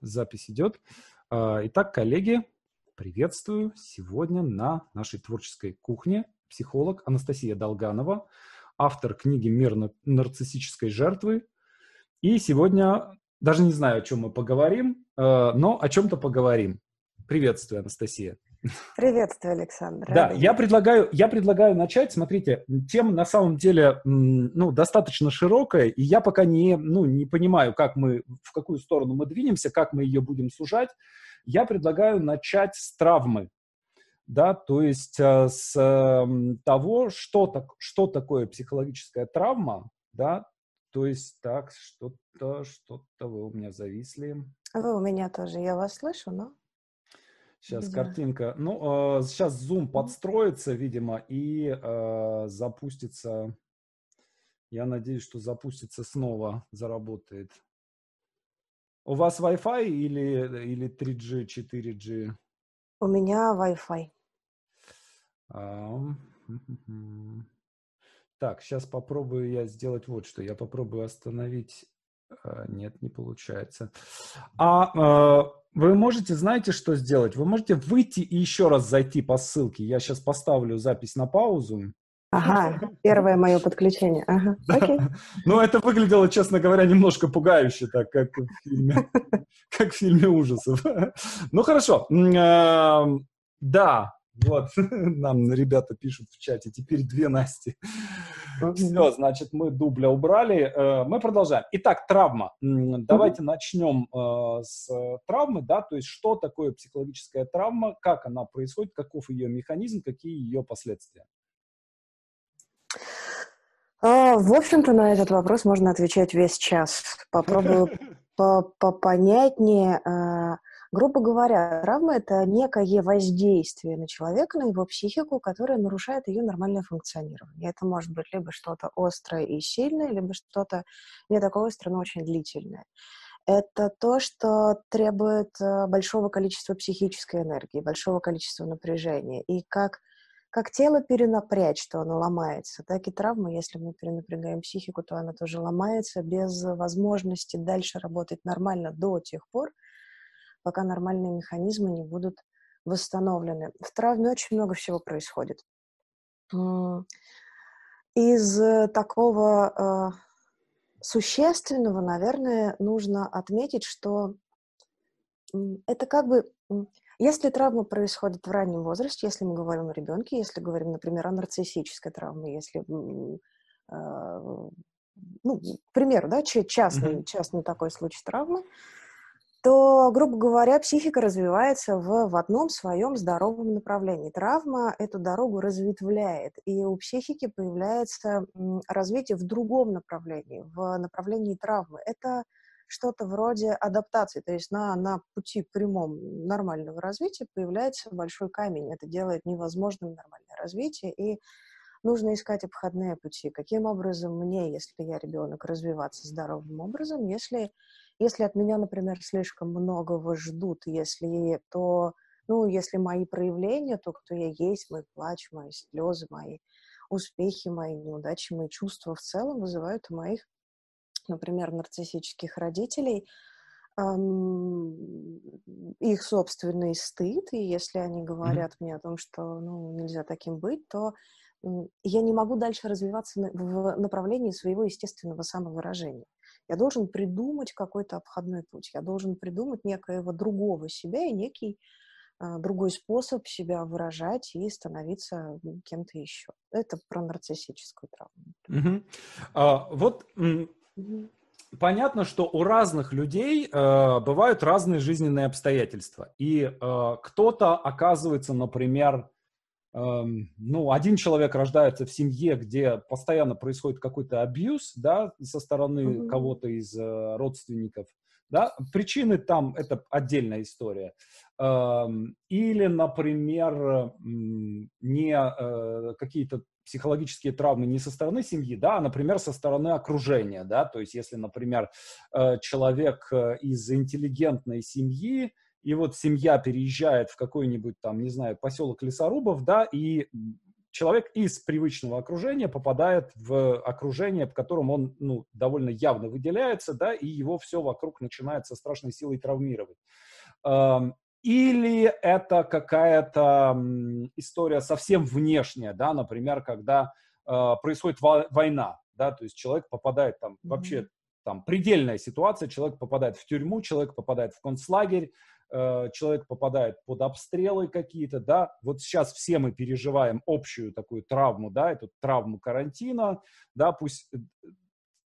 запись идет. А, итак, коллеги, приветствую. Сегодня на нашей творческой кухне психолог Анастасия Долганова, автор книги «Мир нарциссической жертвы». И сегодня даже не знаю, о чем мы поговорим, а, но о чем-то поговорим. Приветствую, Анастасия. Приветствую, Александр. Да, я предлагаю, я предлагаю начать. Смотрите, тема на самом деле ну, достаточно широкая, и я пока не, ну, не понимаю, как мы, в какую сторону мы двинемся, как мы ее будем сужать. Я предлагаю начать с травмы. Да, то есть э, с э, того, что, так, что такое психологическая травма, да, то есть так, что-то, что-то вы у меня зависли. Вы у меня тоже, я вас слышу, но... Сейчас да. картинка. Ну, э, сейчас Zoom подстроится, видимо, и э, запустится. Я надеюсь, что запустится снова, заработает. У вас Wi-Fi или, или 3G, 4G? У меня Wi-Fi. А, так, сейчас попробую я сделать вот что. Я попробую остановить. А, нет, не получается. А вы можете, знаете, что сделать? Вы можете выйти и еще раз зайти по ссылке. Я сейчас поставлю запись на паузу. Ага, первое мое подключение. Ага, окей. Ну, это выглядело, честно говоря, немножко пугающе, так как в фильме, как в фильме ужасов. Ну, хорошо. Да, вот, нам ребята пишут в чате, теперь две Насти. Все, значит, мы дубля убрали. Э, мы продолжаем. Итак, травма. Давайте начнем э, с травмы, да, то есть что такое психологическая травма, как она происходит, каков ее механизм, какие ее последствия. А, в общем-то, на этот вопрос можно отвечать весь час. Попробую попонятнее. Грубо говоря, травма — это некое воздействие на человека, на его психику, которое нарушает ее нормальное функционирование. Это может быть либо что-то острое и сильное, либо что-то не такое острое, но очень длительное. Это то, что требует э, большого количества психической энергии, большого количества напряжения. И как как тело перенапрячь, что оно ломается, так и травма, если мы перенапрягаем психику, то она тоже ломается без возможности дальше работать нормально до тех пор, пока нормальные механизмы не будут восстановлены. В травме очень много всего происходит. Из э, такого э, существенного, наверное, нужно отметить, что это как бы, если травма происходит в раннем возрасте, если мы говорим о ребенке, если говорим, например, о нарциссической травме, если, э, ну, к примеру, да, частный, частный такой случай травмы, то, грубо говоря, психика развивается в, в одном своем здоровом направлении. Травма эту дорогу разветвляет, и у психики появляется развитие в другом направлении, в направлении травмы. Это что-то вроде адаптации, то есть на, на пути прямом нормального развития появляется большой камень. Это делает невозможным нормальное развитие, и нужно искать обходные пути. Каким образом мне, если я ребенок, развиваться здоровым образом, если если от меня, например, слишком многого ждут, если то, ну, если мои проявления, то кто я есть, мой плач, мои слезы, мои успехи, мои неудачи, мои чувства в целом вызывают у моих, например, нарциссических родителей эм, их собственный стыд, и если они говорят mm-hmm. мне о том, что ну, нельзя таким быть, то я не могу дальше развиваться в направлении своего естественного самовыражения. Я должен придумать какой-то обходной путь, я должен придумать некоего другого себя и некий э, другой способ себя выражать и становиться кем-то еще. Это про нарциссическую травму. Угу. А, вот угу. понятно, что у разных людей э, бывают разные жизненные обстоятельства. И э, кто-то оказывается, например, ну, один человек рождается в семье, где постоянно происходит какой-то абьюз, да, со стороны mm-hmm. кого-то из э, родственников, да, причины там это отдельная история. Эм, или, например, не э, какие-то психологические травмы не со стороны семьи, да, а, например, со стороны окружения, да, то есть если, например, э, человек из интеллигентной семьи, и вот семья переезжает в какой-нибудь там, не знаю, поселок лесорубов, да, и человек из привычного окружения попадает в окружение, в котором он ну, довольно явно выделяется, да, и его все вокруг начинает со страшной силой травмировать. Или это какая-то история совсем внешняя, да, например, когда э, происходит война, да, то есть человек попадает там mm-hmm. вообще там предельная ситуация, человек попадает в тюрьму, человек попадает в концлагерь, человек попадает под обстрелы какие-то, да, вот сейчас все мы переживаем общую такую травму, да, эту травму карантина, да, пусть э,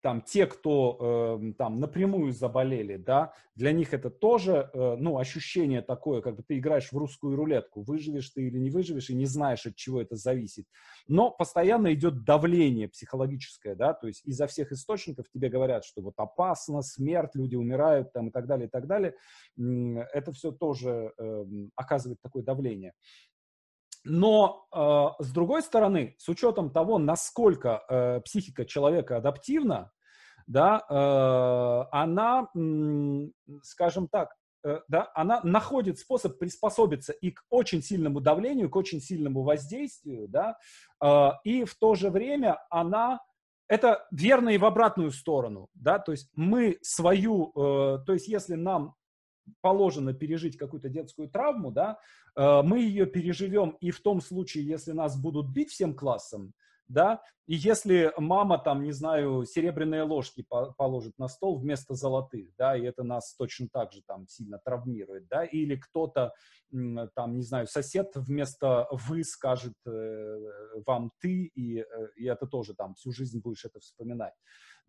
там те, кто э, там напрямую заболели, да, для них это тоже, э, ну, ощущение такое, как бы ты играешь в русскую рулетку, выживешь ты или не выживешь, и не знаешь, от чего это зависит. Но постоянно идет давление психологическое, да, то есть изо всех источников тебе говорят, что вот опасно, смерть, люди умирают там и так далее, и так далее. Это все тоже э, оказывает такое давление. Но э, с другой стороны, с учетом того, насколько э, психика человека адаптивна, да, э, она, скажем так, э, да, она находит способ приспособиться и к очень сильному давлению, к очень сильному воздействию, да, э, и в то же время она это верно и в обратную сторону, да, то есть мы свою, то есть если нам положено пережить какую-то детскую травму, да, мы ее переживем и в том случае, если нас будут бить всем классом, да, и если мама там, не знаю, серебряные ложки по положит на стол вместо золотых, да, и это нас точно так же там сильно травмирует, да, или кто-то там, не знаю, сосед вместо вы скажет э, вам ты, и, э, и это тоже там всю жизнь будешь это вспоминать,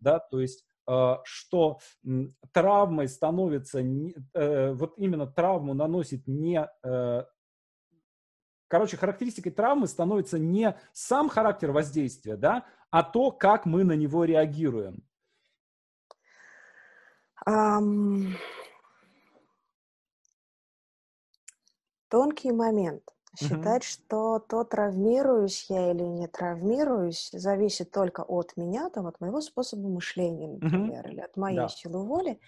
да, то есть э, что травмой становится, э, вот именно травму наносит не э, короче, характеристикой травмы становится не сам характер воздействия, да, а то, как мы на него реагируем. Um, тонкий момент. Считать, uh-huh. что то, травмируюсь я или не травмируюсь, зависит только от меня, там, от моего способа мышления, например, uh-huh. или от моей да. силы воли.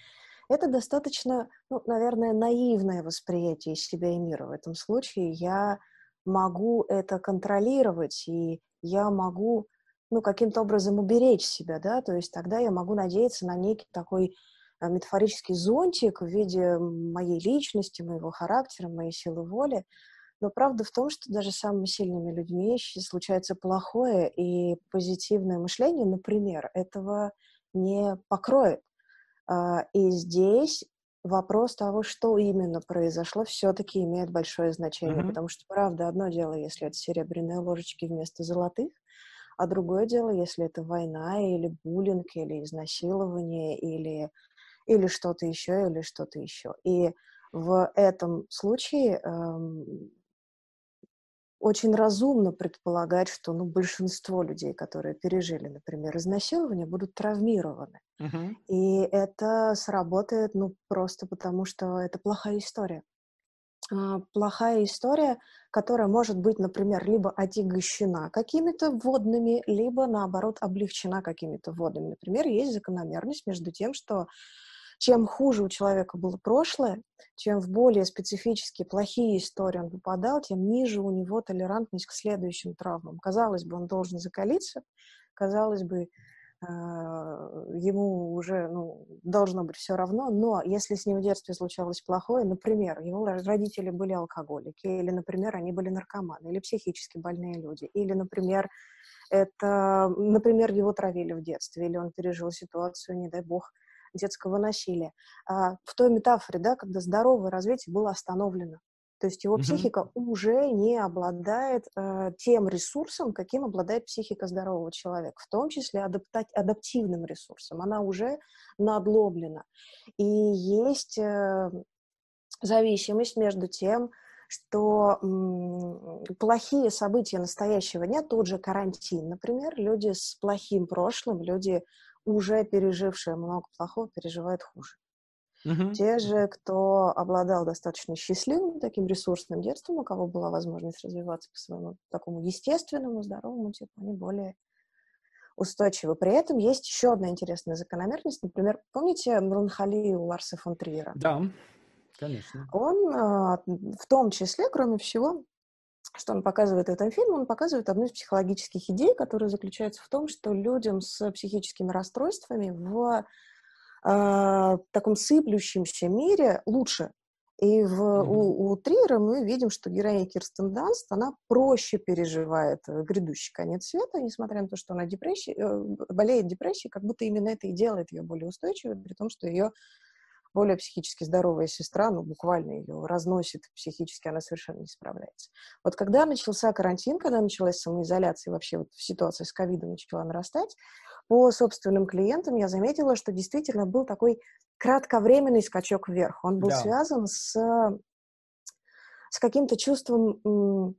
Это достаточно, ну, наверное, наивное восприятие себя и мира. В этом случае я могу это контролировать, и я могу, ну, каким-то образом уберечь себя, да, то есть тогда я могу надеяться на некий такой э, метафорический зонтик в виде моей личности, моего характера, моей силы воли. Но правда в том, что даже самыми сильными людьми случается плохое, и позитивное мышление, например, этого не покроет. А, и здесь вопрос того, что именно произошло, все-таки имеет большое значение, mm-hmm. потому что, правда, одно дело, если это серебряные ложечки вместо золотых, а другое дело, если это война или буллинг, или изнасилование, или, или что-то еще, или что-то еще. И в этом случае эм, очень разумно предполагать, что ну, большинство людей, которые пережили, например, изнасилование, будут травмированы. Uh-huh. И это сработает ну, просто потому, что это плохая история. А, плохая история, которая может быть, например, либо отягощена какими-то водными, либо, наоборот, облегчена какими-то водными. Например, есть закономерность между тем, что чем хуже у человека было прошлое, чем в более специфические плохие истории он попадал, тем ниже у него толерантность к следующим травмам. Казалось бы, он должен закалиться, казалось бы, а, ему уже ну, должно быть все равно, но если с ним в детстве случалось плохое, например, его родители были алкоголики, или, например, они были наркоманы, или психически больные люди, или, например, это, например, его травили в детстве, или он пережил ситуацию, не дай бог, детского насилия. А, в той метафоре, да, когда здоровое развитие было остановлено. То есть его mm-hmm. психика уже не обладает э, тем ресурсом, каким обладает психика здорового человека, в том числе адаптать, адаптивным ресурсом. Она уже надлоблена. И есть э, зависимость между тем, что м, плохие события настоящего дня, тот же карантин, например, люди с плохим прошлым, люди уже пережившие много плохого, переживают хуже. Uh-huh. Те же, кто обладал достаточно счастливым таким ресурсным детством, у кого была возможность развиваться по своему такому естественному, здоровому типу, они более устойчивы. При этом есть еще одна интересная закономерность. Например, помните меланхолию Ларса фон Триера? Да, конечно. Он а, в том числе, кроме всего, что он показывает в этом фильме? Он показывает одну из психологических идей, которая заключается в том, что людям с психическими расстройствами в э, таком сыплющемся мире лучше. И в, mm-hmm. у, у Триера мы видим, что героиня Кирстен Данст, она проще переживает э, грядущий конец света, несмотря на то, что она депрессия, э, болеет депрессией, как будто именно это и делает ее более устойчивой, при том, что ее более психически здоровая сестра, ну, буквально ее разносит психически, она совершенно не справляется. Вот когда начался карантин, когда началась самоизоляция, вообще вот ситуация с ковидом начала нарастать, по собственным клиентам я заметила, что действительно был такой кратковременный скачок вверх. Он был да. связан с, с каким-то чувством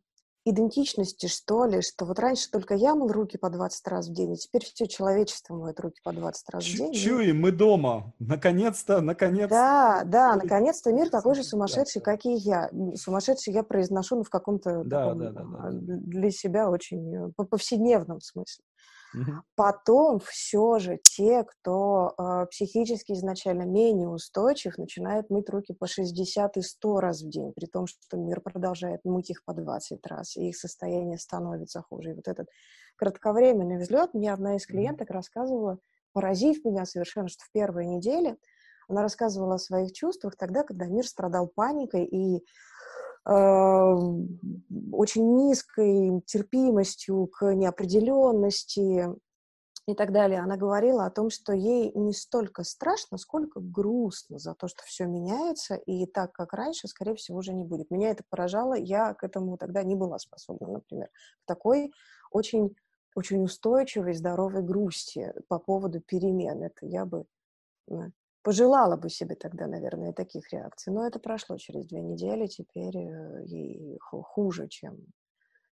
идентичности, что ли, что вот раньше только я мыл руки по 20 раз в день, и теперь все человечество моет руки по 20 раз в день. Чуй, мы дома. Наконец-то, наконец-то. Да, да, наконец-то мир такой же сумасшедший, как и я. Сумасшедший я произношу ну, в каком-то да, таком, да, да, да, для себя очень э, повседневном смысле. Потом все же те, кто э, психически изначально менее устойчив, начинают мыть руки по 60 и 100 раз в день, при том, что мир продолжает мыть их по 20 раз, и их состояние становится хуже. И вот этот кратковременный взлет, мне одна из клиенток рассказывала, поразив меня совершенно, что в первые недели она рассказывала о своих чувствах тогда, когда мир страдал паникой, и очень низкой терпимостью к неопределенности и так далее. Она говорила о том, что ей не столько страшно, сколько грустно за то, что все меняется, и так, как раньше, скорее всего, уже не будет. Меня это поражало, я к этому тогда не была способна, например, к такой очень, очень устойчивой, здоровой грусти по поводу перемен. Это я бы пожелала бы себе тогда, наверное, таких реакций. Но это прошло через две недели, теперь э, ей хуже, чем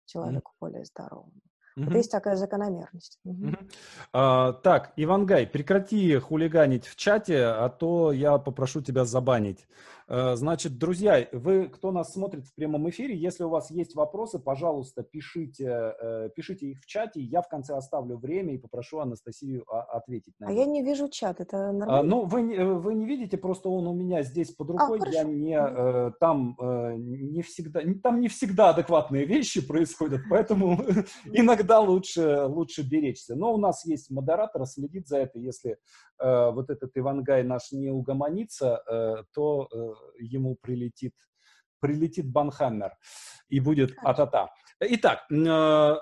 человеку mm-hmm. более здоровому. Mm-hmm. Вот есть такая закономерность. Mm-hmm. Mm-hmm. А, так, Ивангай, прекрати хулиганить в чате, а то я попрошу тебя забанить. Э, значит, друзья, вы, кто нас смотрит в прямом эфире, если у вас есть вопросы, пожалуйста, пишите, э, пишите их в чате. Я в конце оставлю время и попрошу Анастасию ответить на них. А я не вижу чат, это нормально? А, ну, вы, э, вы не видите, просто он у меня здесь под а, рукой. А, я не, там не всегда, там не всегда адекватные вещи происходят, поэтому иногда лучше, лучше беречься. Но у нас есть модератор, следит за это. Если вот этот Ивангай наш не угомонится, то ему прилетит, прилетит Банхаммер и будет атата. Итак, э,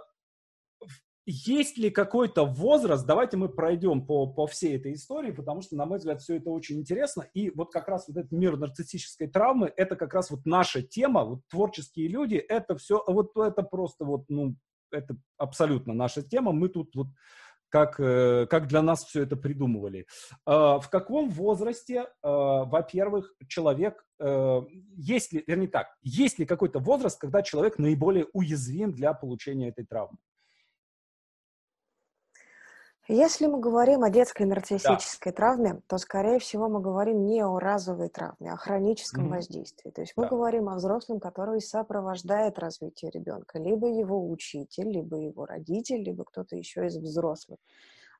есть ли какой-то возраст, давайте мы пройдем по, по всей этой истории, потому что, на мой взгляд, все это очень интересно, и вот как раз вот этот мир нарциссической травмы, это как раз вот наша тема, вот творческие люди, это все, вот это просто вот, ну, это абсолютно наша тема, мы тут вот как, э, как для нас все это придумывали. А, в каком возрасте, а, во-первых, человек, э, есть ли, вернее так, есть ли какой-то возраст, когда человек наиболее уязвим для получения этой травмы? Если мы говорим о детской нарциссической да. травме, то, скорее всего, мы говорим не о разовой травме, а о хроническом mm-hmm. воздействии. То есть мы да. говорим о взрослом, который сопровождает развитие ребенка, либо его учитель, либо его родитель, либо кто-то еще из взрослых.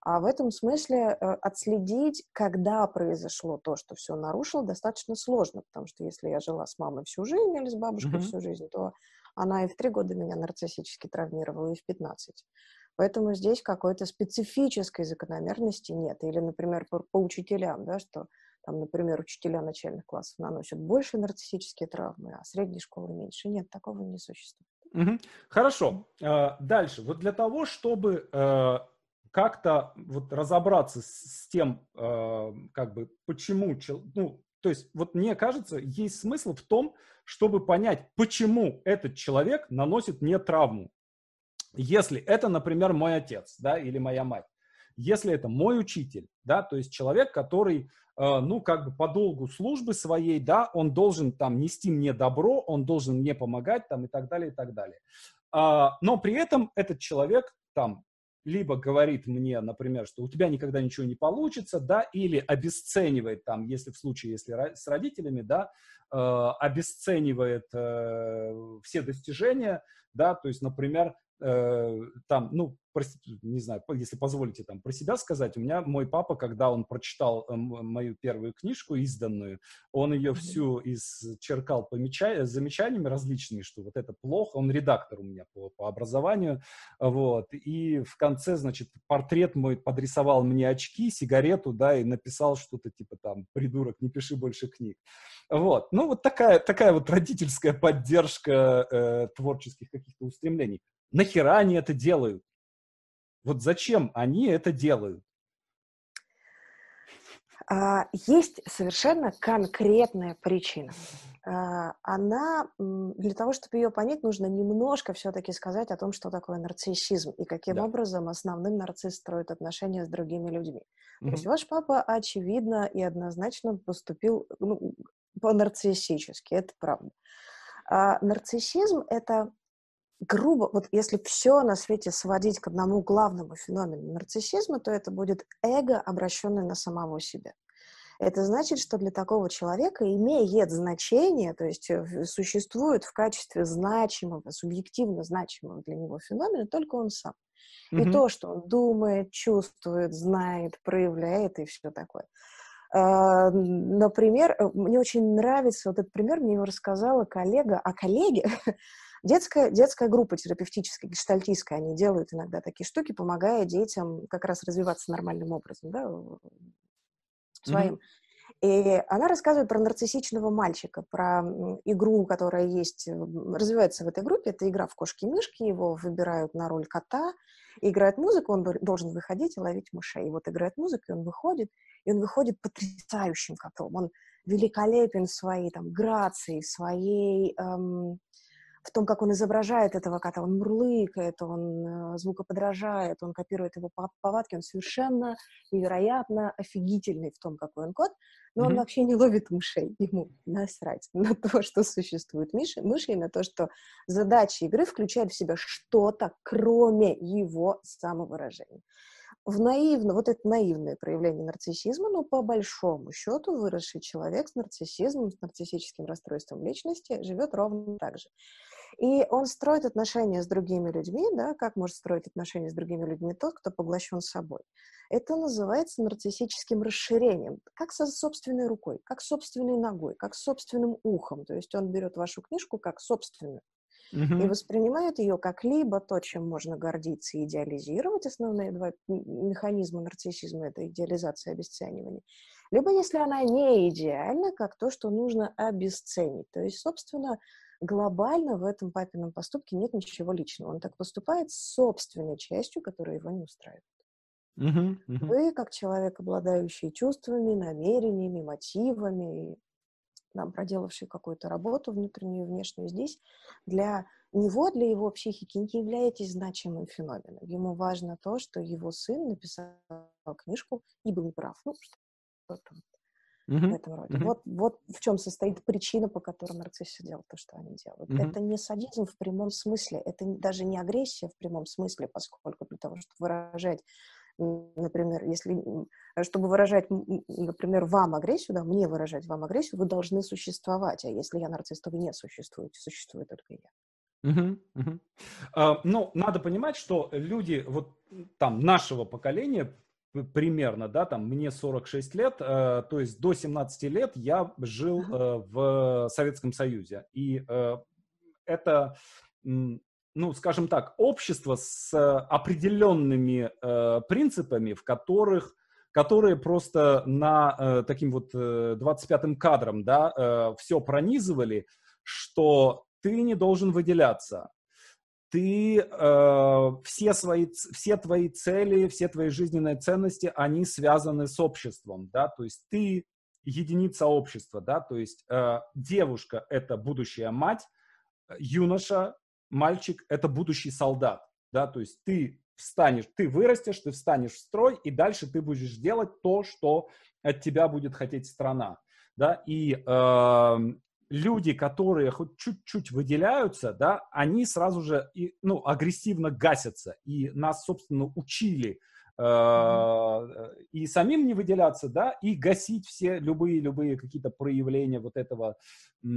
А в этом смысле э, отследить, когда произошло то, что все нарушило, достаточно сложно, потому что если я жила с мамой всю жизнь или с бабушкой mm-hmm. всю жизнь, то она и в три года меня нарциссически травмировала, и в пятнадцать. Поэтому здесь какой-то специфической закономерности нет. Или, например, по, по учителям, да, что там, например, учителя начальных классов наносят больше нарциссические травмы, а средней школы меньше. Нет, такого не существует. Угу. Хорошо. А, дальше. Вот для того, чтобы э, как-то вот разобраться с, тем, э, как бы, почему, ну, то есть вот мне кажется, есть смысл в том, чтобы понять, почему этот человек наносит мне травму. Если это, например, мой отец, да, или моя мать, если это мой учитель, да, то есть человек, который, э, ну, как бы по долгу службы своей, да, он должен там нести мне добро, он должен мне помогать там и так далее, и так далее. Э, но при этом этот человек там либо говорит мне, например, что у тебя никогда ничего не получится, да, или обесценивает там, если в случае, если с родителями, да, э, обесценивает э, все достижения, да, то есть, например, э, там, ну, не знаю, если позволите там про себя сказать, у меня мой папа, когда он прочитал э, мою первую книжку изданную, он ее всю исчеркал помеча... замечаниями различными, что вот это плохо, он редактор у меня по, по образованию, вот, и в конце, значит, портрет мой подрисовал мне очки, сигарету, да, и написал что-то типа там, придурок, не пиши больше книг. Вот, ну вот такая, такая вот родительская поддержка э, творческих каких-то устремлений. Нахера они это делают? Вот зачем они это делают? А, есть совершенно конкретная причина. А, она, для того, чтобы ее понять, нужно немножко все-таки сказать о том, что такое нарциссизм и каким да. образом основным нарцисс строит отношения с другими людьми. Mm-hmm. То есть ваш папа, очевидно и однозначно поступил ну, по-нарциссически, это правда. А нарциссизм — это грубо, вот если все на свете сводить к одному главному феномену нарциссизма, то это будет эго, обращенное на самого себя. Это значит, что для такого человека имеет значение, то есть э, существует в качестве значимого, субъективно значимого для него феномена только он сам. Mm-hmm. И то, что он думает, чувствует, знает, проявляет и все такое. А, например, э, мне очень нравится вот этот пример, мне его рассказала коллега, а коллеге Детская, детская группа терапевтическая, гештальтистская, они делают иногда такие штуки, помогая детям как раз развиваться нормальным образом, да, своим. Mm-hmm. И она рассказывает про нарциссичного мальчика, про игру, которая есть, развивается в этой группе. Это игра в кошки-мышки, его выбирают на роль кота, играет музыку, он должен выходить и ловить мышей. И вот играет музыка, и он выходит, и он выходит потрясающим котом. Он великолепен в своей там грации, в своей эм, в том, как он изображает этого кота. Он мурлыкает, он э, звукоподражает, он копирует его повадки. Он совершенно невероятно офигительный в том, какой он кот, но mm-hmm. он вообще не ловит мышей. Ему насрать на то, что существуют мыши, мыши и на то, что задача игры включает в себя что-то, кроме его самовыражения в наивно, вот это наивное проявление нарциссизма, но по большому счету выросший человек с нарциссизмом, с нарциссическим расстройством личности живет ровно так же. И он строит отношения с другими людьми, да, как может строить отношения с другими людьми тот, кто поглощен собой. Это называется нарциссическим расширением, как со собственной рукой, как собственной ногой, как собственным ухом. То есть он берет вашу книжку как собственную и воспринимает ее как либо то, чем можно гордиться и идеализировать, основные два механизма нарциссизма — это идеализация и обесценивание, либо, если она не идеальна, как то, что нужно обесценить. То есть, собственно, глобально в этом папином поступке нет ничего личного. Он так поступает с собственной частью, которая его не устраивает. Вы, как человек, обладающий чувствами, намерениями, мотивами, там, проделавший какую-то работу внутреннюю и внешнюю здесь, для него, для его психики не являетесь значимым феноменом. Ему важно то, что его сын написал книжку и был неправ. Ну, что-то mm-hmm. в этом роде. Mm-hmm. Вот, вот в чем состоит причина, по которой нарциссы делают то, что они делают. Mm-hmm. Это не садизм в прямом смысле, это даже не агрессия в прямом смысле, поскольку для того, чтобы выражать например, если, чтобы выражать, например, вам агрессию, да, мне выражать вам агрессию, вы должны существовать, а если я нарцисс, то вы не существуете, существует только я. Угу, угу. А, ну, надо понимать, что люди вот там нашего поколения примерно, да, там мне 46 лет, э, то есть до 17 лет я жил э, в Советском Союзе. И э, это, ну, скажем так, общество с определенными э, принципами, в которых которые просто на э, таким вот э, 25-м кадром, да, э, все пронизывали, что ты не должен выделяться, ты э, все свои все твои цели, все твои жизненные ценности, они связаны с обществом, да, то есть ты единица общества, да, то есть э, девушка это будущая мать, юноша, мальчик это будущий солдат, да, то есть ты встанешь, ты вырастешь, ты встанешь в строй, и дальше ты будешь делать то, что от тебя будет хотеть страна, да, и э, люди, которые хоть чуть-чуть выделяются, да, они сразу же и, ну, агрессивно гасятся. И нас, собственно, учили э, и самим не выделяться, да, и гасить все любые-любые какие-то проявления вот этого, э,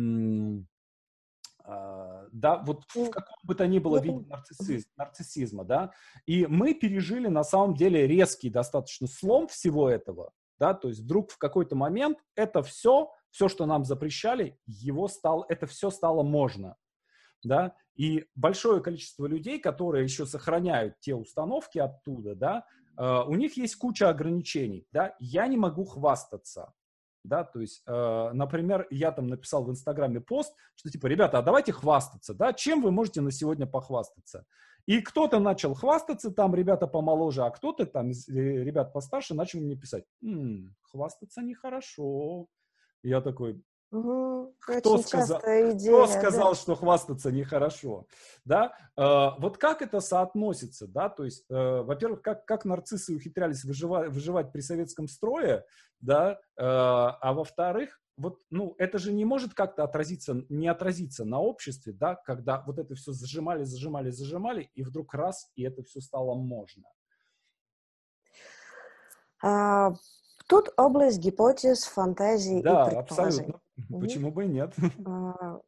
да, вот в каком бы то ни было виде нарциссизм, нарциссизма, да, и мы пережили на самом деле резкий достаточно слом всего этого, да, то есть вдруг в какой-то момент это все, все, что нам запрещали, его стало, это все стало можно, да, и большое количество людей, которые еще сохраняют те установки оттуда, да, э, у них есть куча ограничений, да, я не могу хвастаться, да, то есть, э, например, я там написал в Инстаграме пост, что типа, ребята, а давайте хвастаться, да, чем вы можете на сегодня похвастаться? И кто-то начал хвастаться, там ребята помоложе, а кто-то там э, ребят постарше начал мне писать, м-м, хвастаться нехорошо. Я такой, Угу, кто сказал, идея, кто сказал да. что хвастаться нехорошо? Да? Э, вот как это соотносится? Да? То есть, э, во-первых, как, как нарциссы ухитрялись выживать, выживать при советском строе, да? э, а во-вторых, вот, ну, это же не может как-то отразиться, не отразиться на обществе, да, когда вот это все зажимали, зажимали, зажимали, и вдруг раз, и это все стало можно. А, тут область гипотез, фантазии да, и предположений. абсолютно. Почему бы и нет? А,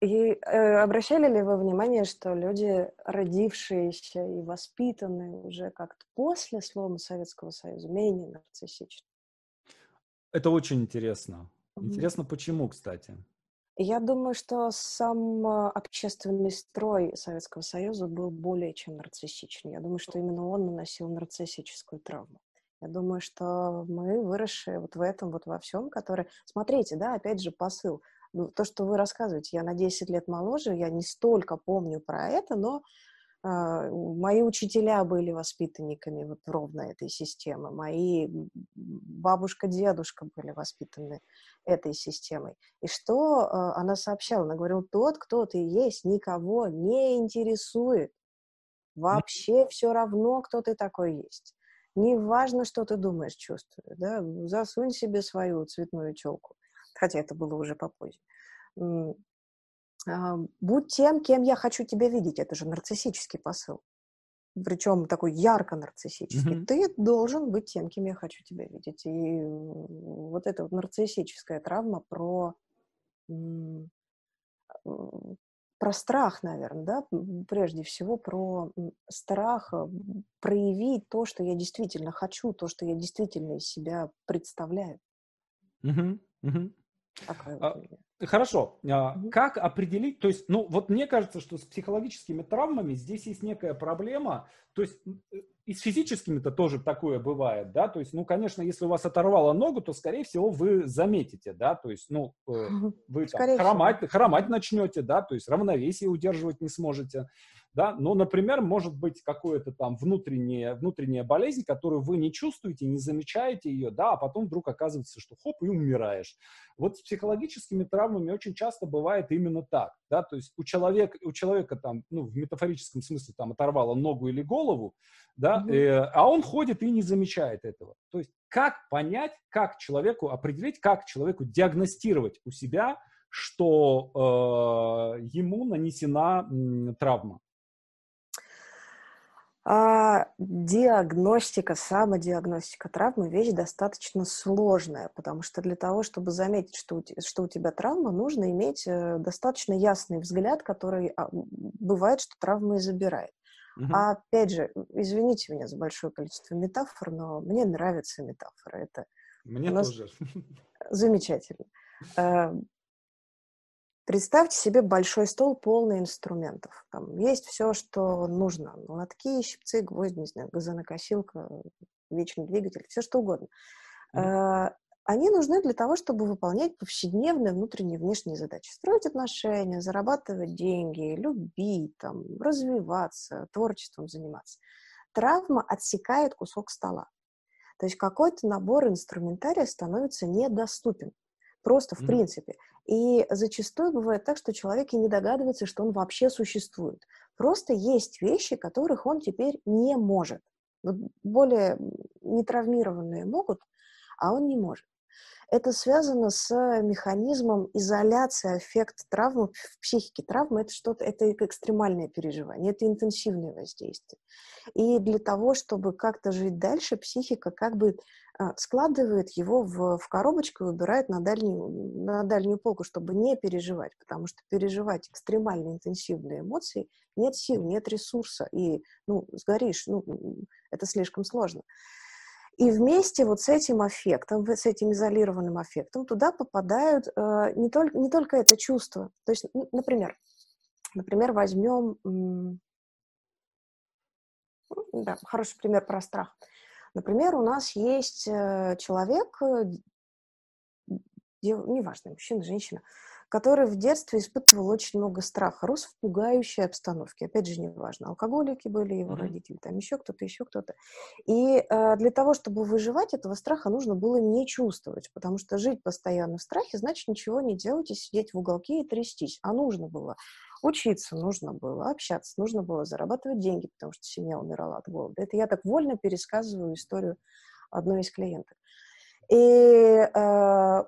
и э, обращали ли вы внимание, что люди, родившиеся и воспитанные уже как-то после слома Советского Союза, менее нарциссичны? Это очень интересно. Интересно, почему, кстати? Я думаю, что сам а, общественный строй Советского Союза был более чем нарциссичен. Я думаю, что именно он наносил нарциссическую травму. Я думаю, что мы выросшие вот в этом, вот во всем, который... Смотрите, да, опять же, посыл. Ну, то, что вы рассказываете, я на 10 лет моложе, я не столько помню про это, но э, мои учителя были воспитанниками вот ровно этой системы, мои бабушка, дедушка были воспитаны этой системой. И что э, она сообщала? Она говорила, тот, кто ты есть, никого не интересует. Вообще все равно, кто ты такой есть. Не важно, что ты думаешь, чувствуешь, да, засунь себе свою цветную челку, хотя это было уже попозже. А, будь тем, кем я хочу тебя видеть, это же нарциссический посыл. Причем такой ярко нарциссический. Mm-hmm. Ты должен быть тем, кем я хочу тебя видеть. И вот эта вот нарциссическая травма про про страх, наверное, да, прежде всего про страх э, проявить то, что я действительно хочу, то, что я действительно из себя представляю. Угу, угу. Такая а, Хорошо. Угу. Как определить? То есть, ну, вот мне кажется, что с психологическими травмами здесь есть некая проблема. То есть э, и с физическими-то тоже такое бывает, да, то есть, ну, конечно, если у вас оторвало ногу, то, скорее всего, вы заметите, да, то есть, ну, э, вы там, хромать, хромать начнете, да, то есть равновесие удерживать не сможете, да, но, например, может быть какое-то там внутренняя, внутренняя болезнь, которую вы не чувствуете, не замечаете ее, да, а потом вдруг оказывается, что хоп, и умираешь. Вот с психологическими травмами очень часто бывает именно так, да, то есть у человека, у человека там, ну, в метафорическом смысле там оторвало ногу или голову, да, mm-hmm. э, а он ходит и не замечает этого. То есть как понять, как человеку определить, как человеку диагностировать у себя, что э, ему нанесена м, травма? А, диагностика, самодиагностика травмы – вещь достаточно сложная, потому что для того, чтобы заметить, что у, что у тебя травма, нужно иметь э, достаточно ясный взгляд, который а, бывает, что травма и забирает. Угу. А опять же, извините меня за большое количество метафор, но мне нравятся метафоры. Это мне тоже. Замечательно. Представьте себе большой стол, полный инструментов. Там есть все, что нужно. Лотки, щипцы, гвозди, не знаю, газонокосилка, вечный двигатель, все что угодно. Mm-hmm. Они нужны для того, чтобы выполнять повседневные внутренние и внешние задачи. Строить отношения, зарабатывать деньги, любить, там, развиваться, творчеством заниматься. Травма отсекает кусок стола. То есть какой-то набор инструментария становится недоступен. Просто в mm-hmm. принципе. И зачастую бывает так, что человек и не догадывается, что он вообще существует. Просто есть вещи, которых он теперь не может. Вот более нетравмированные могут, а он не может. Это связано с механизмом изоляции эффект травмы в психике. Травма — это что-то, это экстремальное переживание, это интенсивное воздействие. И для того, чтобы как-то жить дальше, психика как бы складывает его в, в коробочку и выбирает на дальнюю, на дальнюю полку, чтобы не переживать, потому что переживать экстремально интенсивные эмоции нет сил, нет ресурса, и, ну, сгоришь, ну, это слишком сложно. И вместе вот с этим аффектом, с этим изолированным аффектом туда попадают э, не, только, не только это чувство. То есть, например, например, возьмем, да, хороший пример про страх. Например, у нас есть э, человек, э, неважно, мужчина, женщина, который в детстве испытывал очень много страха, рос в пугающей обстановке. Опять же, неважно, алкоголики были его mm-hmm. родители, там еще кто-то, еще кто-то. И э, для того, чтобы выживать, этого страха нужно было не чувствовать, потому что жить постоянно в страхе значит ничего не делать и сидеть в уголке и трястись. А нужно было учиться, нужно было общаться, нужно было зарабатывать деньги, потому что семья умирала от голода. Это я так вольно пересказываю историю одной из клиенток. И э,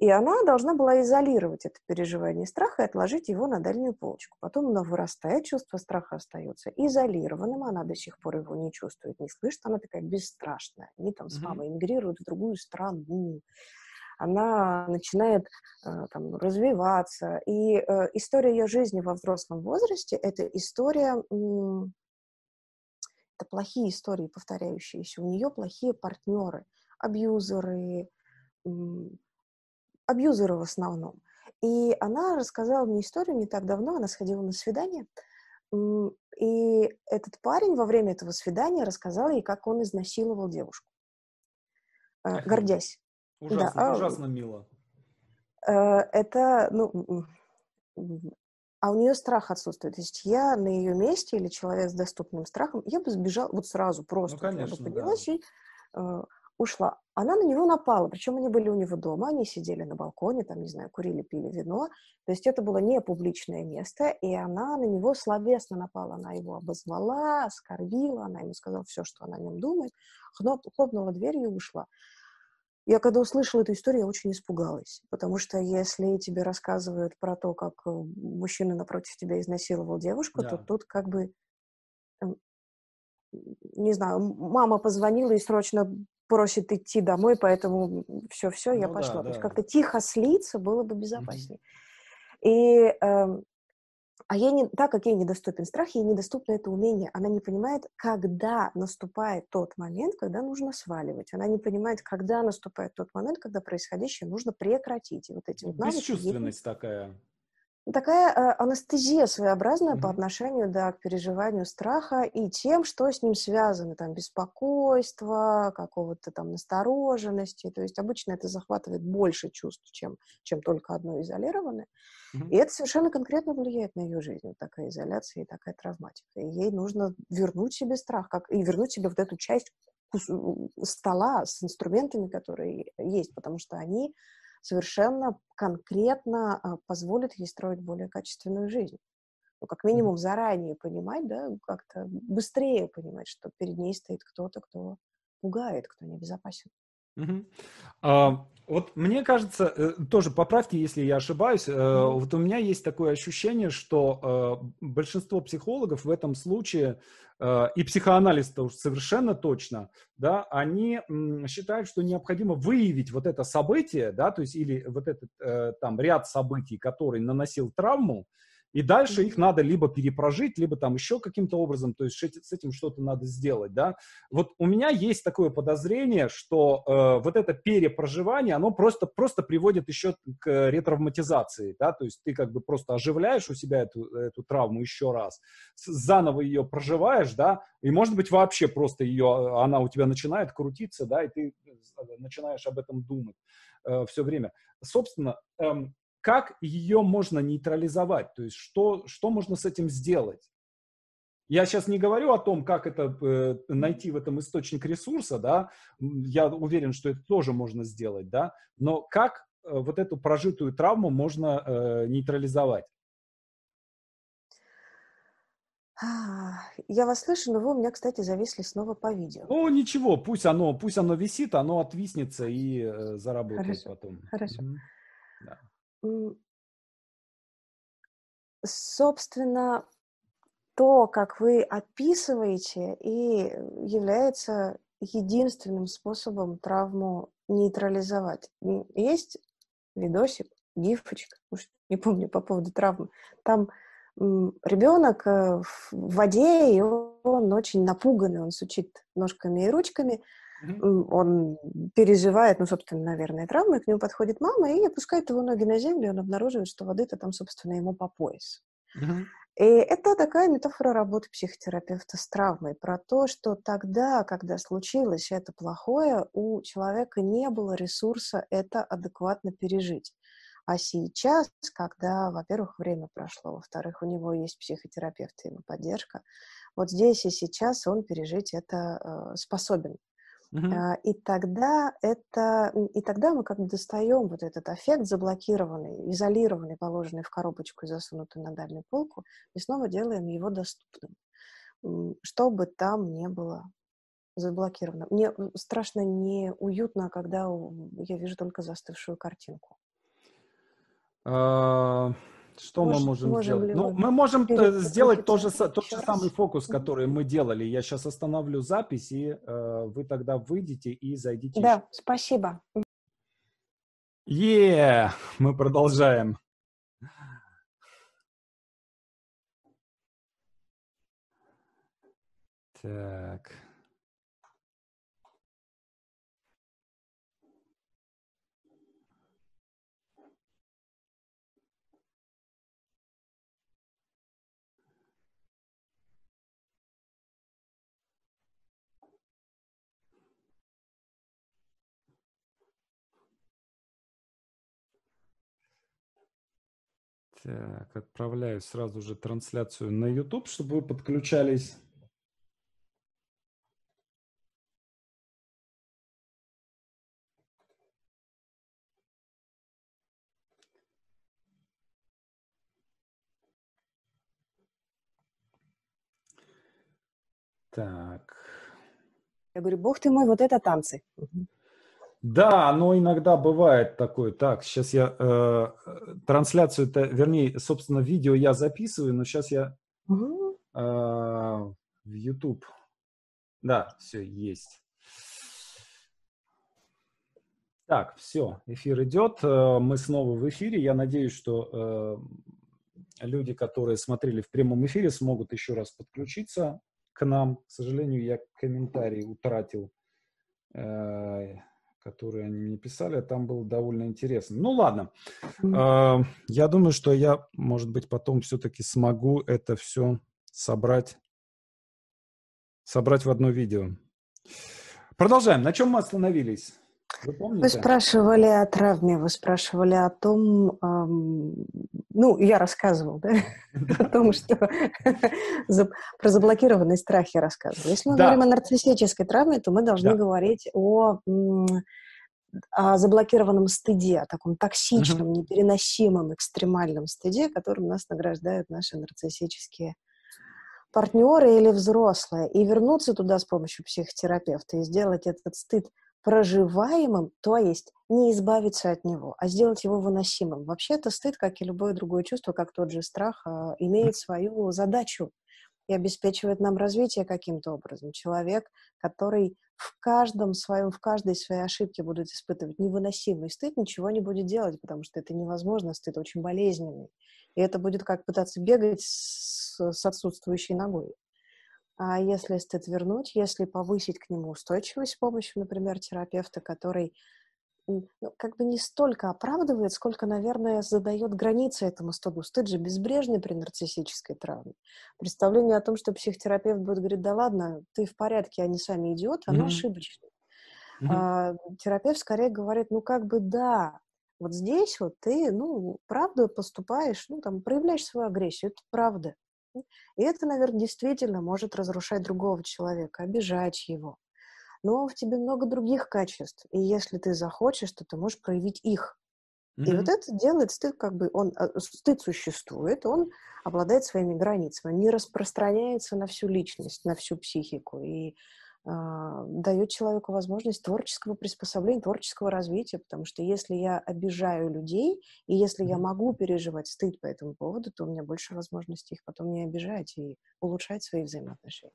и она должна была изолировать это переживание страха и отложить его на дальнюю полочку. Потом оно вырастает, чувство страха остается изолированным, она до сих пор его не чувствует, не слышит, она такая бесстрашная. Они там с мамой эмигрируют в другую страну, она начинает э, там, развиваться. И э, история ее жизни во взрослом возрасте — это история, это плохие истории, повторяющиеся. У нее плохие партнеры, абьюзеры, абьюзеры в основном. И она рассказала мне историю не так давно, она сходила на свидание, и этот парень во время этого свидания рассказал ей, как он изнасиловал девушку, э, гордясь. Ужасно, да, ужасно мило. Э, это, ну, а у нее страх отсутствует. То есть я на ее месте или человек с доступным страхом, я бы сбежал вот сразу просто. Ну, конечно, я бы поднялась да. и э, ушла. Она на него напала, причем они были у него дома, они сидели на балконе, там, не знаю, курили, пили вино. То есть это было не публичное место, и она на него словесно напала. Она его обозвала, оскорбила, она ему сказала все, что она о нем думает, хлопнула дверью и ушла. Я когда услышала эту историю, я очень испугалась, потому что если тебе рассказывают про то, как э, мужчина напротив тебя изнасиловал девушку, да. то тут как бы эм, не знаю, мама позвонила и срочно просит идти домой, поэтому все-все, я ну, пошла. Да, То есть как-то тихо слиться было бы безопаснее. Mm-hmm. И, э, а ей не, так как ей недоступен страх, ей недоступно это умение. Она не понимает, когда наступает тот момент, когда нужно сваливать. Она не понимает, когда наступает тот момент, когда происходящее нужно прекратить. И вот этим Бесчувственность ей... такая такая э, анестезия своеобразная mm-hmm. по отношению да, к переживанию страха и тем, что с ним связано, там, беспокойство, какого-то там настороженности, то есть обычно это захватывает больше чувств, чем, чем только одно изолированное, mm-hmm. и это совершенно конкретно влияет на ее жизнь, вот такая изоляция и такая травматика, и ей нужно вернуть себе страх, как, и вернуть себе вот эту часть стола с инструментами, которые есть, потому что они совершенно конкретно а, позволит ей строить более качественную жизнь. Ну, как минимум заранее понимать, да, как-то быстрее понимать, что перед ней стоит кто-то, кто пугает, кто небезопасен. Угу. А, вот мне кажется, э, тоже поправьте, если я ошибаюсь, mm вот у меня есть такое ощущение, что э, большинство психологов в этом случае и психоанализ-то уж совершенно точно, да, они считают, что необходимо выявить вот это событие, да, то есть или вот этот там ряд событий, который наносил травму, и дальше их надо либо перепрожить, либо там еще каким-то образом, то есть с этим что-то надо сделать, да. Вот у меня есть такое подозрение, что э, вот это перепроживание, оно просто, просто приводит еще к ретравматизации, да, то есть ты как бы просто оживляешь у себя эту, эту травму еще раз, заново ее проживаешь, да, и может быть вообще просто ее, она у тебя начинает крутиться, да, и ты э, начинаешь об этом думать э, все время. Собственно, эм, как ее можно нейтрализовать, то есть что, что можно с этим сделать. Я сейчас не говорю о том, как это э, найти в этом источник ресурса, да, я уверен, что это тоже можно сделать, да, но как э, вот эту прожитую травму можно э, нейтрализовать? А, Я вас слышу, но вы у меня, кстати, зависли снова по видео. Ну, ничего, пусть оно, пусть оно висит, оно отвиснется и э, заработает Хорошо, потом. хорошо. Мгм. Да. Собственно, то, как вы описываете, и является единственным способом травму нейтрализовать. Есть видосик, гифочка, уж не помню по поводу травмы. Там ребенок в воде, и он очень напуганный, он сучит ножками и ручками, Он переживает, ну, собственно, наверное, травмы, к нему подходит мама и опускает его ноги на землю, и он обнаруживает, что воды-то там, собственно, ему по пояс. И это такая метафора работы психотерапевта с травмой, про то, что тогда, когда случилось это плохое, у человека не было ресурса это адекватно пережить. А сейчас, когда, во-первых, время прошло, во-вторых, у него есть психотерапевт и его поддержка, вот здесь и сейчас он пережить это э, способен. А, И тогда это, и тогда мы как бы достаем вот этот эффект заблокированный, изолированный, положенный в коробочку и засунутый на дальнюю полку, и снова делаем его доступным, чтобы там не было заблокировано. Мне страшно неуютно, когда я вижу только застывшую картинку. А, Что мы можем можем сделать? Ну, мы можем э, сделать то же, тот еще же самый фокус, который мы делали. Я сейчас остановлю запись, и э, вы тогда выйдете и зайдите еще. Да, спасибо. Е, мы продолжаем. Так. Так, отправляю сразу же трансляцию на YouTube, чтобы вы подключались. Так. Я говорю, бог ты мой, вот это танцы. Мгм. Да, но иногда бывает такое. Так, сейчас я э, трансляцию-то, вернее, собственно, видео я записываю, но сейчас я э, в YouTube. Да, все, есть. Так, все, эфир идет. э, Мы снова в эфире. Я надеюсь, что э, люди, которые смотрели в прямом эфире, смогут еще раз подключиться к нам. К сожалению, я комментарий утратил, э, которые они мне писали. а Там было довольно интересно. Ну ладно. Э, Я думаю, что я, может быть, потом все-таки смогу это все собрать, собрать в одно видео. Продолжаем. На чем мы остановились? Вы спрашивали о травме, вы спрашивали о том, ам, ну, я рассказывал, да, о том, что про заблокированные страхи рассказывала. Если мы говорим о нарциссической травме, то мы должны говорить о заблокированном стыде, о таком токсичном, непереносимом, экстремальном стыде, которым нас награждают наши нарциссические партнеры или взрослые. И вернуться туда с помощью психотерапевта и сделать этот стыд проживаемым, то есть не избавиться от него, а сделать его выносимым. Вообще-то стыд, как и любое другое чувство, как тот же страх, а, имеет свою задачу и обеспечивает нам развитие каким-то образом. Человек, который в каждом своем, в каждой своей ошибке будет испытывать невыносимый стыд, ничего не будет делать, потому что это невозможно, стыд очень болезненный. И это будет как пытаться бегать с, с отсутствующей ногой. А если стыд вернуть, если повысить к нему устойчивость с помощью, например, терапевта, который ну, как бы не столько оправдывает, сколько, наверное, задает границы этому стыду. Стыд же безбрежный при нарциссической травме. Представление о том, что психотерапевт будет говорить, да ладно, ты в порядке, они сами идиоты, оно Мгм. ошибочно. Мгм. А, терапевт скорее говорит, ну как бы да, вот здесь вот ты, ну, правда поступаешь, ну, там, проявляешь свою агрессию, это правда. И это, наверное, действительно может разрушать другого человека, обижать его. Но в тебе много других качеств, и если ты захочешь, то ты можешь проявить их. Mm-hmm. И вот это делает стыд, как бы он, э, стыд существует, он обладает своими границами, не распространяется на всю личность, на всю психику и дает человеку возможность творческого приспособления, творческого развития, потому что если я обижаю людей, и если я могу переживать стыд по этому поводу, то у меня больше возможностей их потом не обижать и улучшать свои взаимоотношения.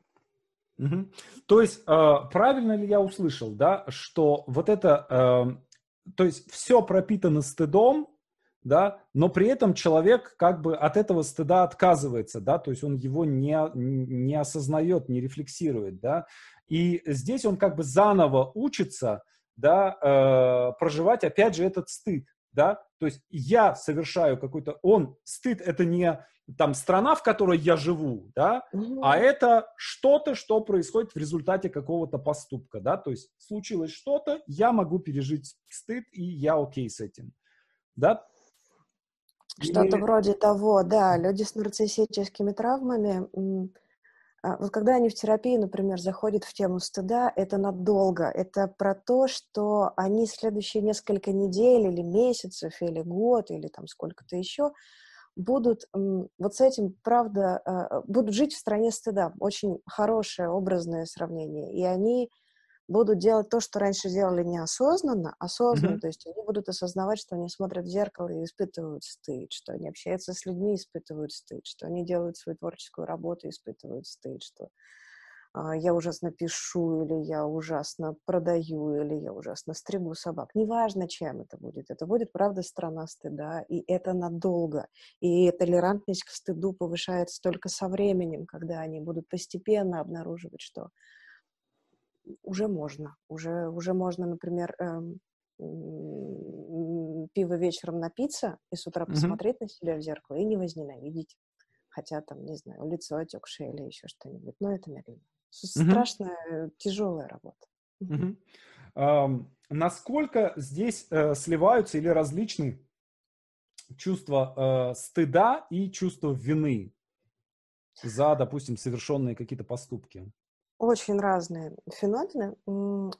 Угу. То есть, э, правильно ли я услышал, да, что вот это, э, то есть все пропитано стыдом, да, но при этом человек как бы от этого стыда отказывается, да, то есть он его не, не осознает, не рефлексирует, да, и здесь он как бы заново учится, да, э, проживать опять же этот стыд, да, то есть я совершаю какой-то, он, стыд это не там страна, в которой я живу, да, mm-hmm. а это что-то, что происходит в результате какого-то поступка, да, то есть случилось что-то, я могу пережить стыд, и я окей с этим, да. Что-то и... вроде того, да, люди с нарциссическими травмами, вот когда они в терапии, например, заходят в тему стыда, это надолго, это про то, что они следующие несколько недель или месяцев, или год, или там сколько-то еще, будут вот с этим, правда, а, будут жить в стране стыда. Очень хорошее образное сравнение. И они будут делать то, что раньше делали неосознанно, осознанно, mm-hmm. то есть они будут осознавать, что они смотрят в зеркало и испытывают стыд, что они общаются с людьми, испытывают стыд, что они делают свою творческую работу, испытывают стыд, что а, я ужасно пишу, или я ужасно продаю, или я ужасно стригу собак. Неважно, чем это будет. Это будет, правда, страна стыда, и это надолго. И толерантность к стыду повышается только со временем, когда они будут постепенно обнаруживать, что уже можно. Уже, уже можно, например, эм, пиво вечером напиться и с утра посмотреть mm-hmm. на себя в зеркало и не возненавидеть. Хотя там, не знаю, лицо отекшее или еще что-нибудь. Но это медленно. Страшная, тяжелая работа. Mm-hmm. Um, насколько здесь uh, сливаются или различны чувства uh, стыда и чувства вины за, допустим, совершенные какие-то поступки? Очень разные феномены.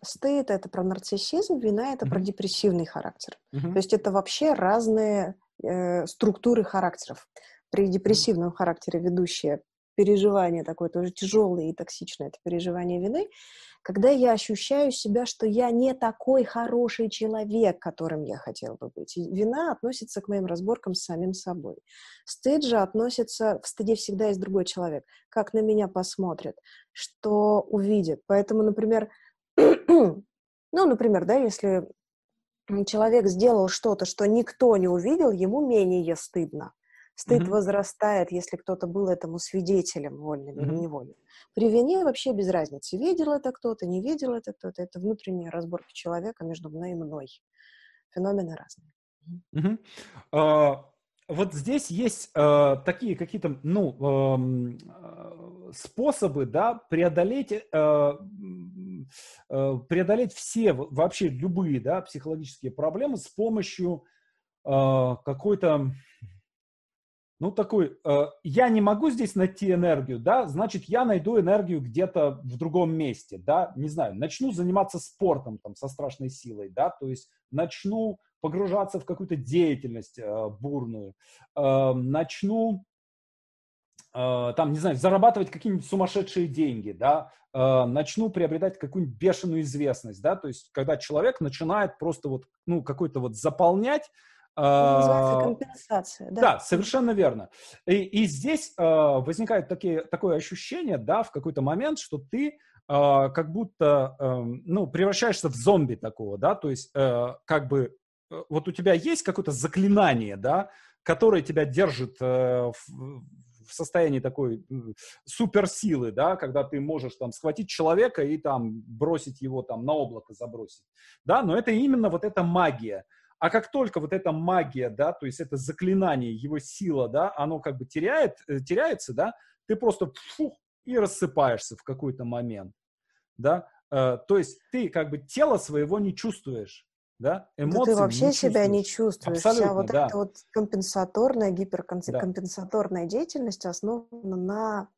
Стыд — это про нарциссизм, вина — это mm-hmm. про депрессивный характер. Mm-hmm. То есть это вообще разные э, структуры характеров. При депрессивном характере ведущее переживание такое тоже тяжелое и токсичное, это переживание вины, когда я ощущаю себя, что я не такой хороший человек, которым я хотел бы быть. Вина относится к моим разборкам с самим собой. Стыд же относится, в стыде всегда есть другой человек, как на меня посмотрят, что увидят. Поэтому, например, ну, например, да, если человек сделал что-то, что никто не увидел, ему менее стыдно. Стыд mm-hmm. возрастает, если кто-то был этому свидетелем, вольным mm-hmm. или невольным. При вине вообще без разницы, видел это кто-то, не видел это кто-то. Это внутренние разборки человека между мной и мной. Феномены разные. Mm-hmm. Uh, вот здесь есть uh, такие какие-то, ну, uh, способы, да, преодолеть, преодолеть все, вообще любые, да, психологические проблемы с помощью какой-то ну, такой, э, я не могу здесь найти энергию, да, значит, я найду энергию где-то в другом месте, да, не знаю, начну заниматься спортом там со страшной силой, да, то есть начну погружаться в какую-то деятельность э, бурную, э, начну, э, там, не знаю, зарабатывать какие-нибудь сумасшедшие деньги, да, э, начну приобретать какую-нибудь бешеную известность, да, то есть когда человек начинает просто вот, ну, какой-то вот заполнять называется а, компенсация, да? Да, совершенно верно. И, и здесь э, возникает такие, такое ощущение, да, в какой-то момент, что ты э, как будто, э, ну, превращаешься в зомби такого, да, то есть э, как бы э, вот у тебя есть какое-то заклинание, да, которое тебя держит э, в, в состоянии такой суперсилы, да, когда ты можешь там схватить человека и там бросить его там на облако забросить, да, но это именно вот эта магия, а как только вот эта магия, да, то есть это заклинание, его сила, да, оно как бы теряет, э, теряется, да, ты просто фух, и рассыпаешься в какой-то момент, да. Э, то есть ты как бы тело своего не чувствуешь, да, эмоции да ты вообще не себя не чувствуешь. Абсолютно, Вся вот да. эта вот компенсаторная, гиперкомпенсаторная да. деятельность основана на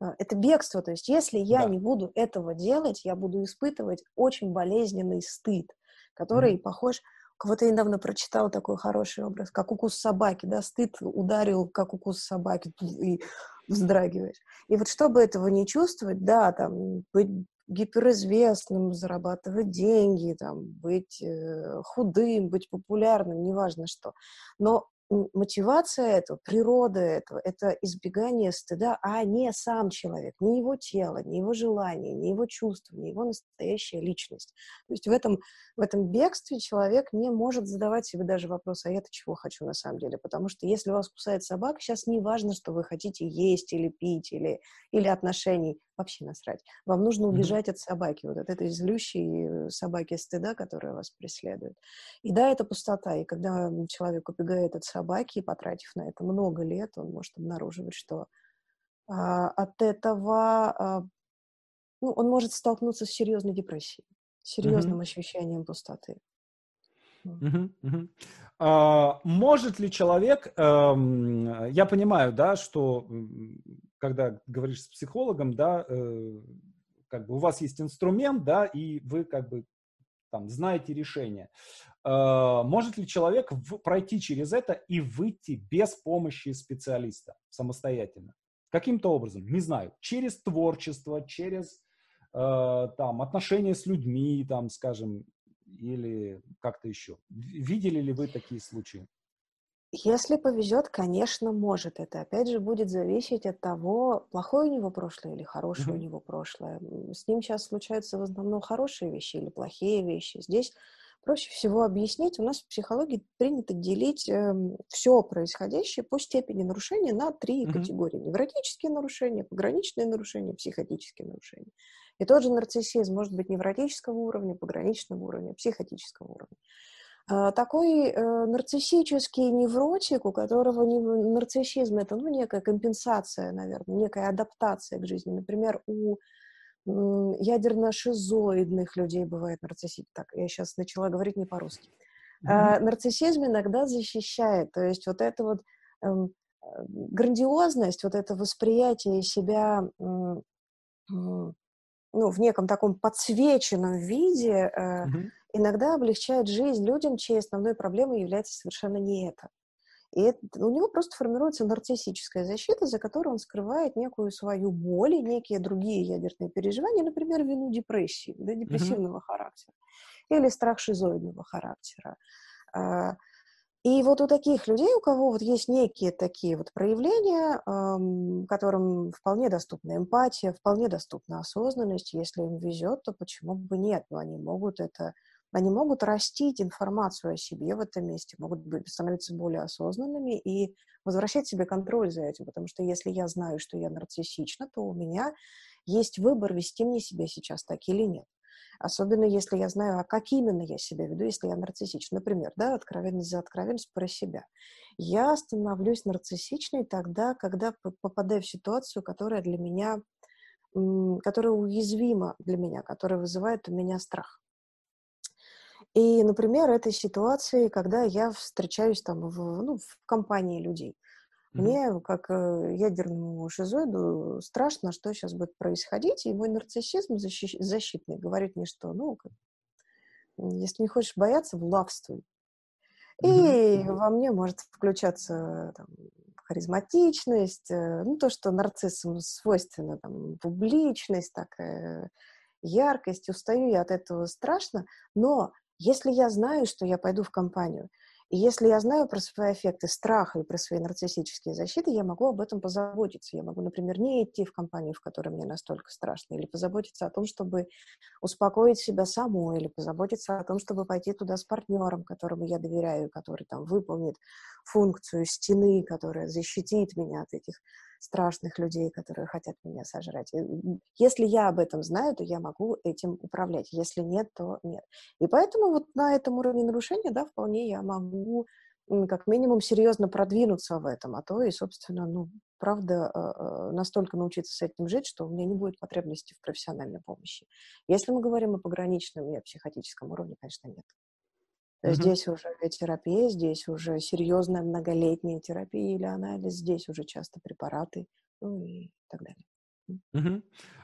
э, это бегство. То есть если я да. не буду этого делать, я буду испытывать очень болезненный стыд, который mm-hmm. похож кого-то недавно прочитала такой хороший образ, как укус собаки, да, стыд ударил, как укус собаки, и вздрагиваешь. И вот чтобы этого не чувствовать, да, там, быть гиперизвестным, зарабатывать деньги, там, быть э, худым, быть популярным, неважно что. Но мотивация этого, природа этого, это избегание стыда, а не сам человек, не его тело, не его желание, не его чувства, не его настоящая личность. То есть в этом, в этом бегстве человек не может задавать себе даже вопрос, а я-то чего хочу на самом деле? Потому что если вас кусает собака, сейчас не важно, что вы хотите есть или пить, или, или отношений, вообще насрать. Вам нужно убежать mm-hmm. от собаки, вот от этой злющей собаки стыда, которая вас преследует. И да, это пустота. И когда человек убегает от собаки, потратив на это много лет, он может обнаруживать, что а, от этого а, ну, он может столкнуться с серьезной депрессией, серьезным mm-hmm. ощущением пустоты. Uh-huh, uh-huh. А, может ли человек, эм, я понимаю, да, что когда говоришь с психологом, да, э, как бы у вас есть инструмент, да, и вы как бы там знаете решение. Э, может ли человек в, пройти через это и выйти без помощи специалиста самостоятельно? Каким-то образом, не знаю, через творчество, через э, там отношения с людьми, там, скажем, или как-то еще. Видели ли вы такие случаи? Если повезет, конечно, может. Это, опять же, будет зависеть от того, плохое у него прошлое или хорошее mm-hmm. у него прошлое. С ним сейчас случаются в основном хорошие вещи или плохие вещи. Здесь проще всего объяснить. У нас в психологии принято делить э, эм, все происходящее по степени нарушения на три mm-hmm. категории. Невротические нарушения, пограничные нарушения, психотические нарушения. И тот же нарциссизм может быть невротического уровня, пограничного уровня, психотического уровня. А, такой э, нарциссический невротик, у которого не, нарциссизм это ну, некая компенсация, наверное, некая адаптация к жизни. Например, у ядерно-шизоидных людей бывает нарциссизм. Так, я сейчас начала говорить не по-русски. Mm-hmm. Нарциссизм иногда защищает, то есть вот это вот эм, грандиозность, вот это восприятие себя ну, в неком таком подсвеченном виде mm-hmm иногда облегчает жизнь людям, чьей основной проблемой является совершенно не это. И это, у него просто формируется нарциссическая защита, за которой он скрывает некую свою боль и некие другие ядерные переживания, например, вину депрессии, да, депрессивного mm-hmm. характера или страх шизоидного характера. А, и вот у таких людей, у кого вот есть некие такие вот проявления, эм, которым вполне доступна эмпатия, вполне доступна осознанность, если им везет, то почему бы нет? Но они могут это они могут растить информацию о себе в этом месте, могут быть, становиться более осознанными и возвращать себе контроль за этим, потому что если я знаю, что я нарциссична, то у меня есть выбор, вести мне себя сейчас так или нет. Особенно если я знаю, а как именно я себя веду, если я нарциссична. Например, да, откровенность за откровенность про себя. Я становлюсь нарциссичной тогда, когда попадаю в ситуацию, которая для меня, которая уязвима для меня, которая вызывает у меня страх. И, например, этой ситуации, когда я встречаюсь там в, ну, в компании людей. Мне, как э, ядерному шизоиду, страшно, что сейчас будет происходить, и мой нарциссизм защи- защитный говорит мне, что, ну, как, если не хочешь бояться, влавствуй. И mm-hmm. во мне может включаться там, харизматичность, э, ну, то, что нарциссам свойственно, там, публичность, такая яркость. Устаю я от этого страшно, но если я знаю, что я пойду в компанию, и если я знаю про свои эффекты страха и про свои нарциссические защиты, я могу об этом позаботиться. Я могу, например, не идти в компанию, в которой мне настолько страшно, или позаботиться о том, чтобы успокоить себя самой, или позаботиться о том, чтобы пойти туда с партнером, которому я доверяю, который там выполнит функцию стены, которая защитит меня от этих страшных людей, которые хотят меня сожрать. Если я об этом знаю, то я могу этим управлять. Если нет, то нет. И поэтому вот на этом уровне нарушения, да, вполне я могу как минимум серьезно продвинуться в этом, а то и, собственно, ну, правда, а, а, настолько научиться с этим жить, что у меня не будет потребности в профессиональной помощи. Если мы говорим о пограничном и о психотическом уровне, конечно, нет. Mm-hmm. Здесь уже терапия, здесь уже серьезная многолетняя терапия или анализ, здесь уже часто препараты, ну и так далее. Угу.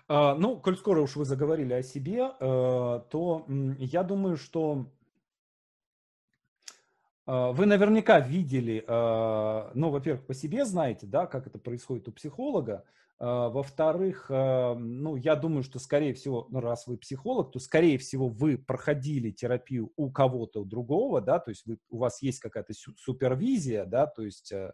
А, ну, коль скоро уж вы заговорили о себе, э, то я думаю, что э, вы наверняка видели, э, ну, во-первых, по себе знаете, да, как это происходит у психолога, во-вторых, а, ну, я думаю, что, скорее всего, ну, раз вы психолог, то, скорее всего, вы проходили терапию у кого-то другого, да, то есть вы, у вас есть какая-то супервизия, да, то есть э,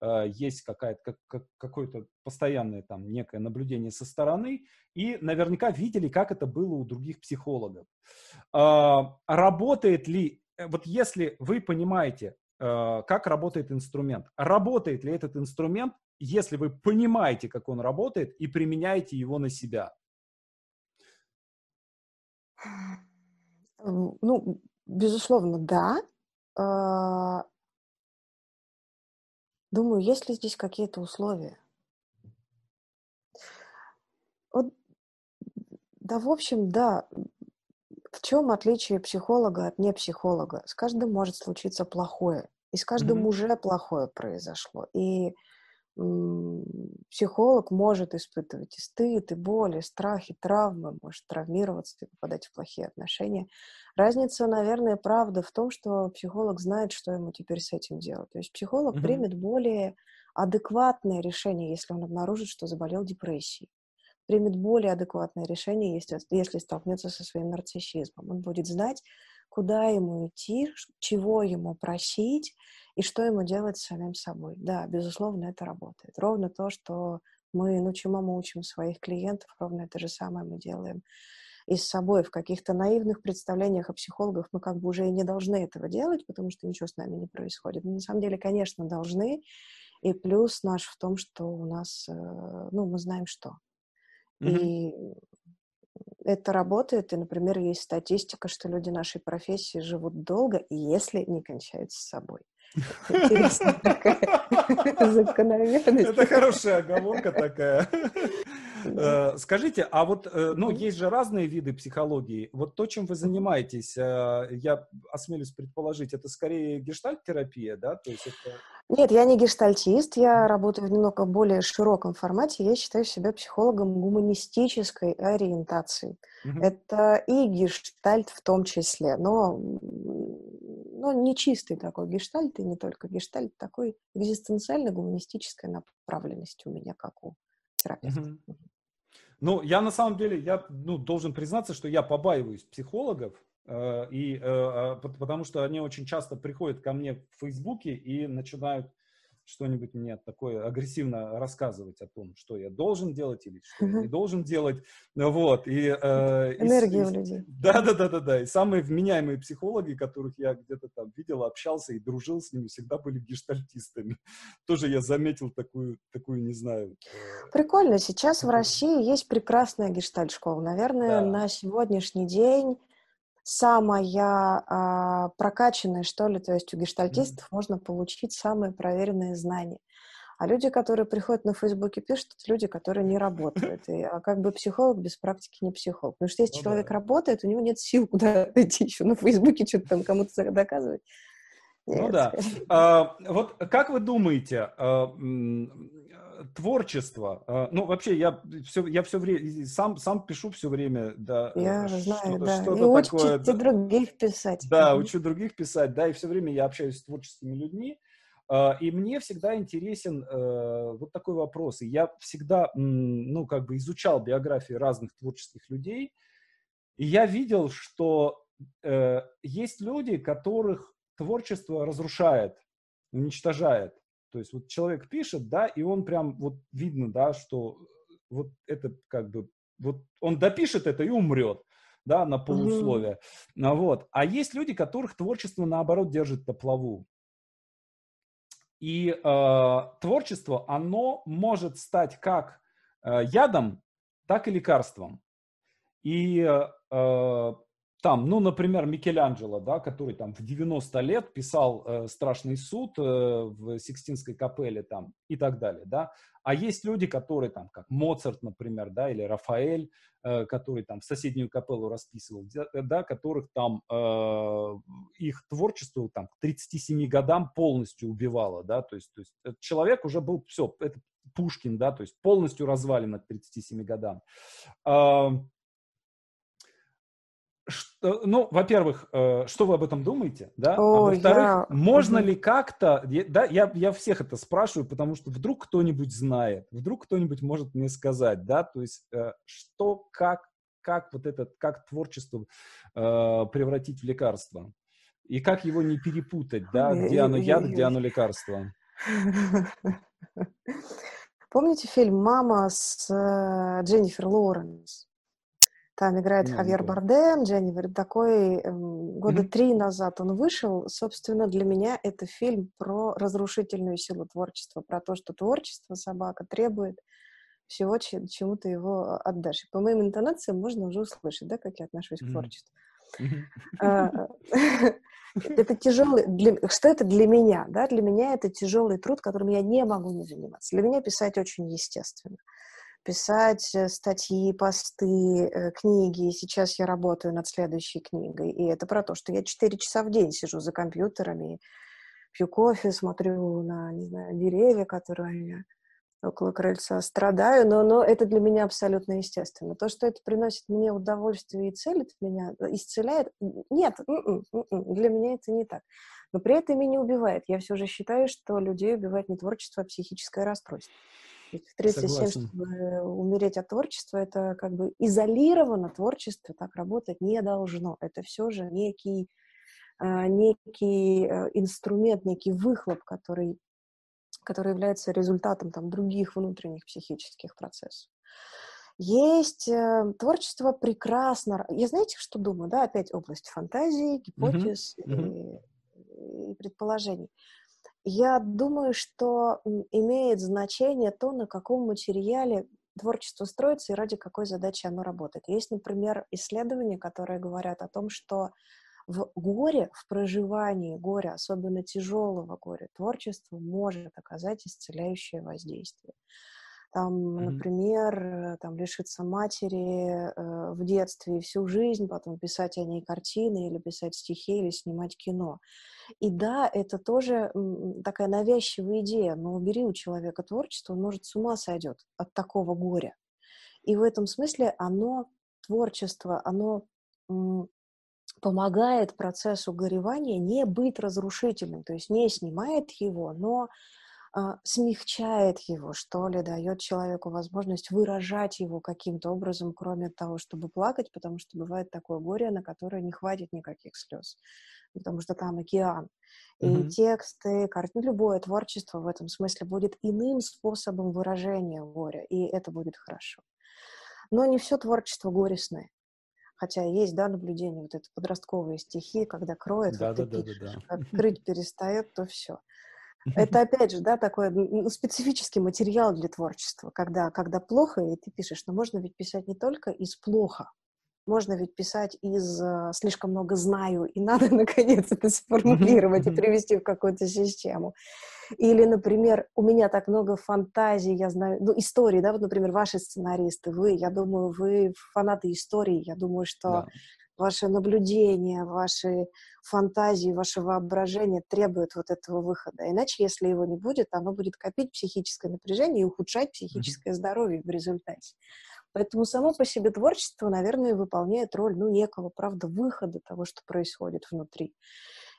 э, есть какая-то, как, как, какое-то постоянное там некое наблюдение со стороны, и наверняка видели, как это было у других психологов. Работает ли, э, вот если вы понимаете, э, как работает инструмент, работает ли этот инструмент если вы понимаете, как он работает, и применяете его на себя? Ну, безусловно, да. А, думаю, есть ли здесь какие-то условия? Вот, да, в общем, да. В чем отличие психолога от непсихолога? С каждым может случиться плохое, и с каждым mm-hmm. уже плохое произошло. И психолог может испытывать и стыд, и боль, и страх, и травмы, может травмироваться и попадать в плохие отношения. Разница, наверное, правда в том, что психолог знает, что ему теперь с этим делать. То есть психолог mm-hmm. примет более адекватное решение, если он обнаружит, что заболел депрессией. Примет более адекватное решение, если, если столкнется со своим нарциссизмом. Он будет знать, куда ему идти, чего ему просить, и что ему делать с самим собой. Да, безусловно, это работает. Ровно то, что мы, ну, чему мы учим своих клиентов, ровно это же самое мы делаем и с собой. В каких-то наивных представлениях о психологах мы как бы уже и не должны этого делать, потому что ничего с нами не происходит. Но на самом деле, конечно, должны. И плюс наш в том, что у нас, э, ну, мы знаем что. Mm-hmm. И это работает, и, например, есть статистика, что люди нашей профессии живут долго, если не кончают с собой. Интересная такая закономерность. Это хорошая оговорка такая. Э, скажите, а вот, э, ну, есть же разные виды психологии. Вот то, чем вы занимаетесь, э, я осмелюсь предположить, это скорее гештальт-терапия, да? То есть это... Нет, я не гештальтист, я работаю в немного более широком формате. Я считаю себя психологом гуманистической ориентации. Угу. Это и гештальт в том числе, но но не чистый такой гештальт, и не только гештальт, такой экзистенциально-гуманистическая направленность у меня, как у терапевта. Mm-hmm. Ну, я на самом деле, я ну, должен признаться, что я побаиваюсь психологов, э, и, э, а, потому что они очень часто приходят ко мне в Фейсбуке и начинают что-нибудь мне такое агрессивно рассказывать о том, что я должен делать или что я не должен делать. Вот. И, э, Энергия и, у людей. Да, да, да, да, да. И самые вменяемые психологи, которых я где-то там видел, общался и дружил с ними, всегда были гештальтистами. Тоже я заметил такую, такую, не знаю. Э, Прикольно. Сейчас в России есть прекрасная гештальт-школа. Наверное, да. на сегодняшний день самая а, прокачанная, что ли, то есть у гештальтистов mm-hmm. можно получить самые проверенные знания. А люди, которые приходят на Фейсбуке, пишут, это люди, которые не работают. И, а как бы психолог без практики не психолог. Потому что если ну, человек да. работает, у него нет сил куда идти еще на Фейсбуке что-то там кому-то доказывать. Нет, ну да. А, вот как вы думаете, а, творчество. А, ну, вообще, я все, я все время, сам, сам пишу все время, да. Я знаю, да. Что-то и такое. Да, других писать. Да, учу других писать, да, и все время я общаюсь с творческими людьми. А, и мне всегда интересен э, вот такой вопрос. И я всегда, ну, как бы изучал биографии разных творческих людей, и я видел, что э, есть люди, которых творчество разрушает, уничтожает. То есть вот человек пишет, да, и он прям вот видно, да, что вот это как бы, вот он допишет это и умрет, да, на полусловие. Mm-hmm. Вот. А есть люди, которых творчество, наоборот, держит на плаву. И э, творчество, оно может стать как э, ядом, так и лекарством. И э, там, ну, например, Микеланджело, да, который там в 90 лет писал э, «Страшный суд» э, в Сикстинской капелле там и так далее, да. А есть люди, которые там, как Моцарт, например, да, или Рафаэль, э, который там соседнюю капеллу расписывал, да, которых там э, их творчество там к 37 годам полностью убивало, да, то есть, то есть человек уже был, все, это Пушкин, да, то есть полностью развален к 37 годам. Э, ну, во-первых, э, что вы об этом думаете, да? О, а во-вторых, я... можно ли как-то, да, я, я всех это спрашиваю, потому что вдруг кто-нибудь знает, вдруг кто-нибудь может мне сказать, да, то есть э, что, как, как вот этот, как творчество э, превратить в лекарство? И как его не перепутать, да, где оно яд, где оно лекарство? Помните фильм «Мама» с Дженнифер Лоуренс? Там играет Хавьер Бардем, Дженнифер. Такой эм, года mm-hmm. три назад он вышел. Собственно, для меня это фильм про разрушительную силу творчества, про то, что творчество собака требует всего, чему ты его отдашь. И по моим интонациям можно уже услышать, да, как я отношусь mm-hmm. к творчеству. А, это тяжелый... Для, что это для меня? Да? Для меня это тяжелый труд, которым я не могу не заниматься. Для меня писать очень естественно писать э, статьи, посты, э, книги. Сейчас я работаю над следующей книгой. И это про то, что я 4 часа в день сижу за компьютерами, пью кофе, смотрю на, не знаю, деревья, которые около крыльца, страдаю, но, но это для меня абсолютно естественно. То, что это приносит мне удовольствие и целит меня, э, исцеляет, нет, м-м, м-м, для меня это не так. Но при этом и не убивает. Я все же считаю, что людей убивает не творчество, а психическое расстройство. В 37, Согласен. чтобы умереть от творчества, это как бы изолированно творчество так работать не должно. Это все же некий, э, некий э, инструмент, некий выхлоп, который, который является результатом там, других внутренних психических процессов. Есть э, творчество прекрасно. Я знаете, что думаю? Да, опять область фантазии, гипотез mm-hmm. и, и предположений. Я думаю, что имеет значение то, на каком материале творчество строится и ради какой задачи оно работает. Есть, например, исследования, которые говорят о том, что в горе, в проживании горя, особенно тяжелого горя, творчество может оказать исцеляющее воздействие. Там, mm-hmm. например, э, там лишиться матери э, в детстве всю жизнь, потом писать о ней картины или писать стихи или снимать кино. И да, это тоже такая навязчивая идея, но убери у человека творчество, он может с ума сойдет от такого горя. И в этом смысле оно, творчество, оно помогает процессу горевания не быть разрушительным, то есть не снимает его, но смягчает его, что ли, дает человеку возможность выражать его каким-то образом, кроме того, чтобы плакать, потому что бывает такое горе, на которое не хватит никаких слез, потому что там океан. И mm-hmm. тексты, картины, любое творчество в этом смысле будет иным способом выражения горя, и это будет хорошо. Но не все творчество горестное. Хотя есть, да, наблюдение, вот это подростковые стихи, когда кроет, да, вот да, ты да, пишешь, да, да. как крыть перестает, то все. Это, опять же, да, такой ну, специфический материал для творчества, когда, когда плохо, и ты пишешь, но можно ведь писать не только из плохо, можно ведь писать из uh, слишком много знаю, и надо, наконец, это сформулировать и привести в какую-то систему. Или, например, у меня так много фантазий, я знаю, ну, истории, да, вот, например, ваши сценаристы, вы, я думаю, вы фанаты истории, я думаю, что да ваше наблюдение, ваши фантазии, ваше воображение требуют вот этого выхода. Иначе, если его не будет, оно будет копить психическое напряжение и ухудшать психическое mm-hmm. здоровье в результате. Поэтому само по себе творчество, наверное, выполняет роль, ну, некого, правда, выхода того, что происходит внутри.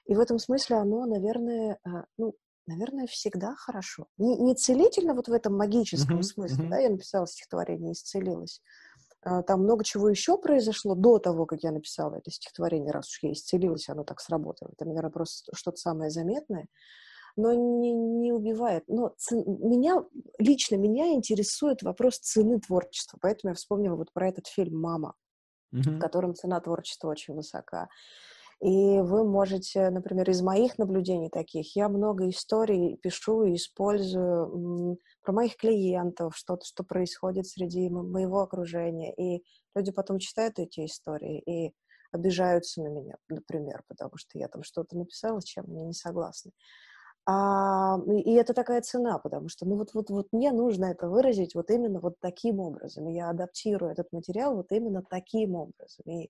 И в этом смысле оно, наверное, а, ну, наверное, всегда хорошо. Не, не целительно вот в этом магическом mm-hmm. смысле, mm-hmm. да, я написала стихотворение «Исцелилась», там много чего еще произошло до того, как я написала это стихотворение, раз уж я исцелилась, оно так сработало. Это, наверное, просто что-то самое заметное, но не, не убивает. Но ц... меня, лично меня интересует вопрос цены творчества, поэтому я вспомнила вот про этот фильм «Мама», mm-hmm. в котором цена творчества очень высока. И вы можете, например, из моих наблюдений таких, я много историй пишу и использую про моих клиентов, что-то, что происходит среди моего окружения. И люди потом читают эти истории и обижаются на меня, например, потому что я там что-то написала, чем они не согласны. А, и это такая цена, потому что, ну вот, вот, вот мне нужно это выразить вот именно вот таким образом. И я адаптирую этот материал вот именно таким образом. И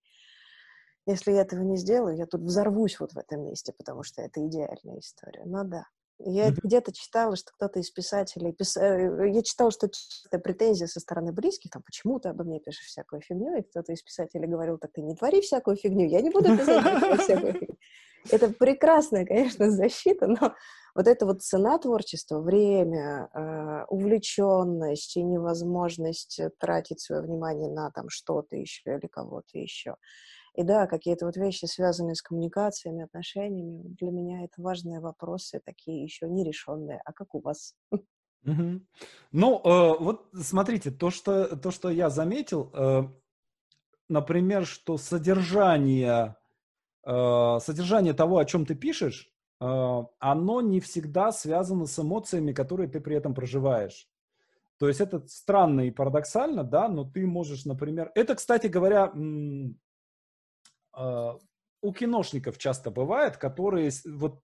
если я этого не сделаю, я тут взорвусь вот в этом месте, потому что это идеальная история. Ну да. Я mm-hmm. где-то читала, что кто-то из писателей... Пис... Э, я читала, что это претензия со стороны близких, там, почему ты обо мне пишешь всякую фигню, и кто-то из писателей говорил, так ты не твори всякую фигню, я не буду писать всякую фигню. Это прекрасная, конечно, защита, но вот эта вот цена творчества, время, э, увлеченность и невозможность тратить свое внимание на там что-то еще или кого-то еще, и да, какие-то вот вещи, связанные с коммуникациями, отношениями, для меня это важные вопросы, такие еще нерешенные. А как у вас? Ну, э, вот смотрите, то что, то, что я заметил, э, например, что содержание, э, содержание того, о чем ты пишешь, оно не всегда связано с эмоциями, которые ты при этом проживаешь. То есть это странно и парадоксально, да, но ты можешь, например... Это, кстати говоря, у киношников часто бывает, которые вот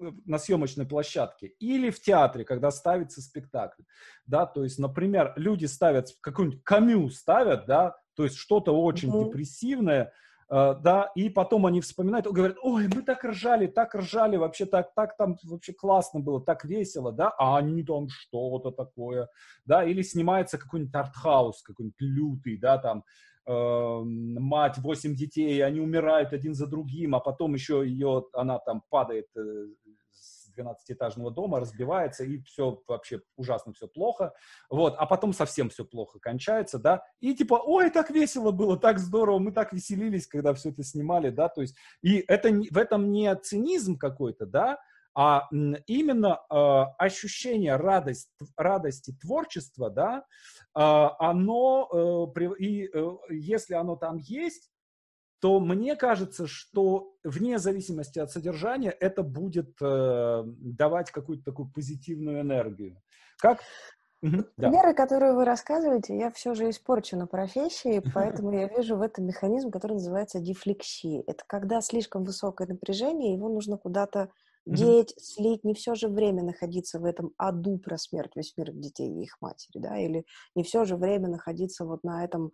э, на съемочной площадке или в театре, когда ставится спектакль, да, то есть, например, люди ставят какую-нибудь камю ставят, да, то есть что-то очень mm-hmm. депрессивное, э, да, и потом они вспоминают, говорят, ой, мы так ржали, так ржали, вообще так, так там вообще классно было, так весело, да, а они там что-то такое, да, или снимается какой-нибудь артхаус, какой-нибудь лютый, да, там, мать, восемь детей, они умирают один за другим, а потом еще ее, она там падает э, с 12-этажного дома, разбивается, и все вообще ужасно, все плохо, вот, а потом совсем все плохо кончается, да, и типа, ой, так весело было, так здорово, мы так веселились, когда все это снимали, да, то есть, и это, в этом не цинизм какой-то, да, а именно э, ощущение радость, радости творчества, да, э, оно, э, и э, если оно там есть, то мне кажется, что вне зависимости от содержания это будет э, давать какую-то такую позитивную энергию. Как Примеры, да. которые вы рассказываете, я все же испорчу на профессии, поэтому я вижу в этом механизм, который называется дефлексия. Это когда слишком высокое напряжение, его нужно куда-то деть, слить, не все же время находиться в этом аду про смерть весь мир детей и их матери, да, или не все же время находиться вот на этом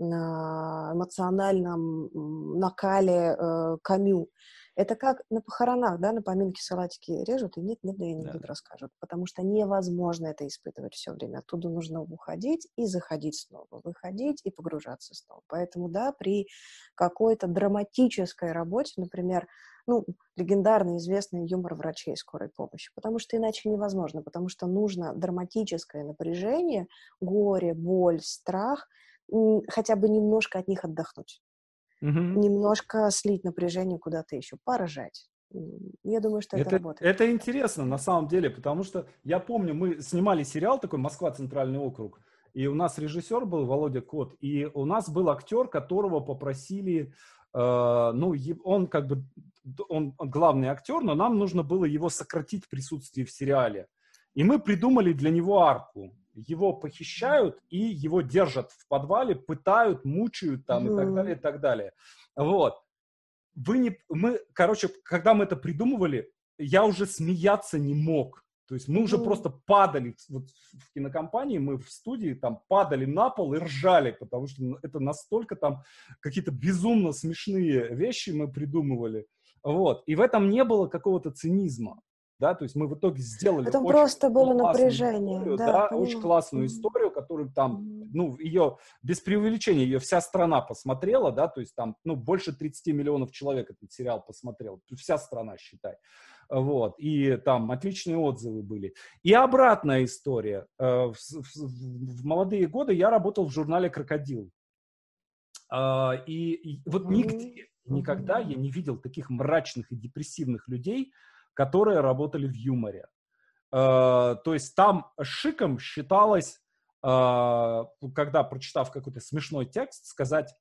на эмоциональном накале э, камю. Это как на похоронах, да, на поминки салатики режут, и нет-нет, да и не да. расскажут, потому что невозможно это испытывать все время. Оттуда нужно уходить и заходить снова, выходить и погружаться снова. Поэтому, да, при какой-то драматической работе, например, ну, легендарный, известный юмор врачей скорой помощи, потому что иначе невозможно, потому что нужно драматическое напряжение, горе, боль, страх, хотя бы немножко от них отдохнуть. Угу. Немножко слить напряжение куда-то еще, поражать. Я думаю, что это, это работает. Это интересно на самом деле, потому что я помню, мы снимали сериал такой «Москва. Центральный округ», и у нас режиссер был Володя Кот, и у нас был актер, которого попросили, ну, он как бы он, главный актер, но нам нужно было его сократить присутствие в сериале. И мы придумали для него арку. Его похищают и его держат в подвале, пытают, мучают там mm. и так далее, и так далее. Вот. Вы не, мы, короче, когда мы это придумывали, я уже смеяться не мог. То есть мы уже mm. просто падали вот в кинокомпании, мы в студии там падали на пол и ржали, потому что это настолько там какие-то безумно смешные вещи мы придумывали. Вот. И в этом не было какого-то цинизма. Да, то есть мы в итоге сделали Это просто было напряжение. Историю, да, да очень классную историю, которую там, ну, ее, без преувеличения, ее вся страна посмотрела, да, то есть там, ну, больше 30 миллионов человек этот сериал посмотрел, вся страна, считай. Вот, и там отличные отзывы были. И обратная история. Э, в, в, в молодые годы я работал в журнале «Крокодил». А, и, и вот нигде, Никогда я не видел таких мрачных и депрессивных людей, которые работали в юморе. Э, то есть там шиком считалось, э, когда прочитав какой-то смешной текст, сказать,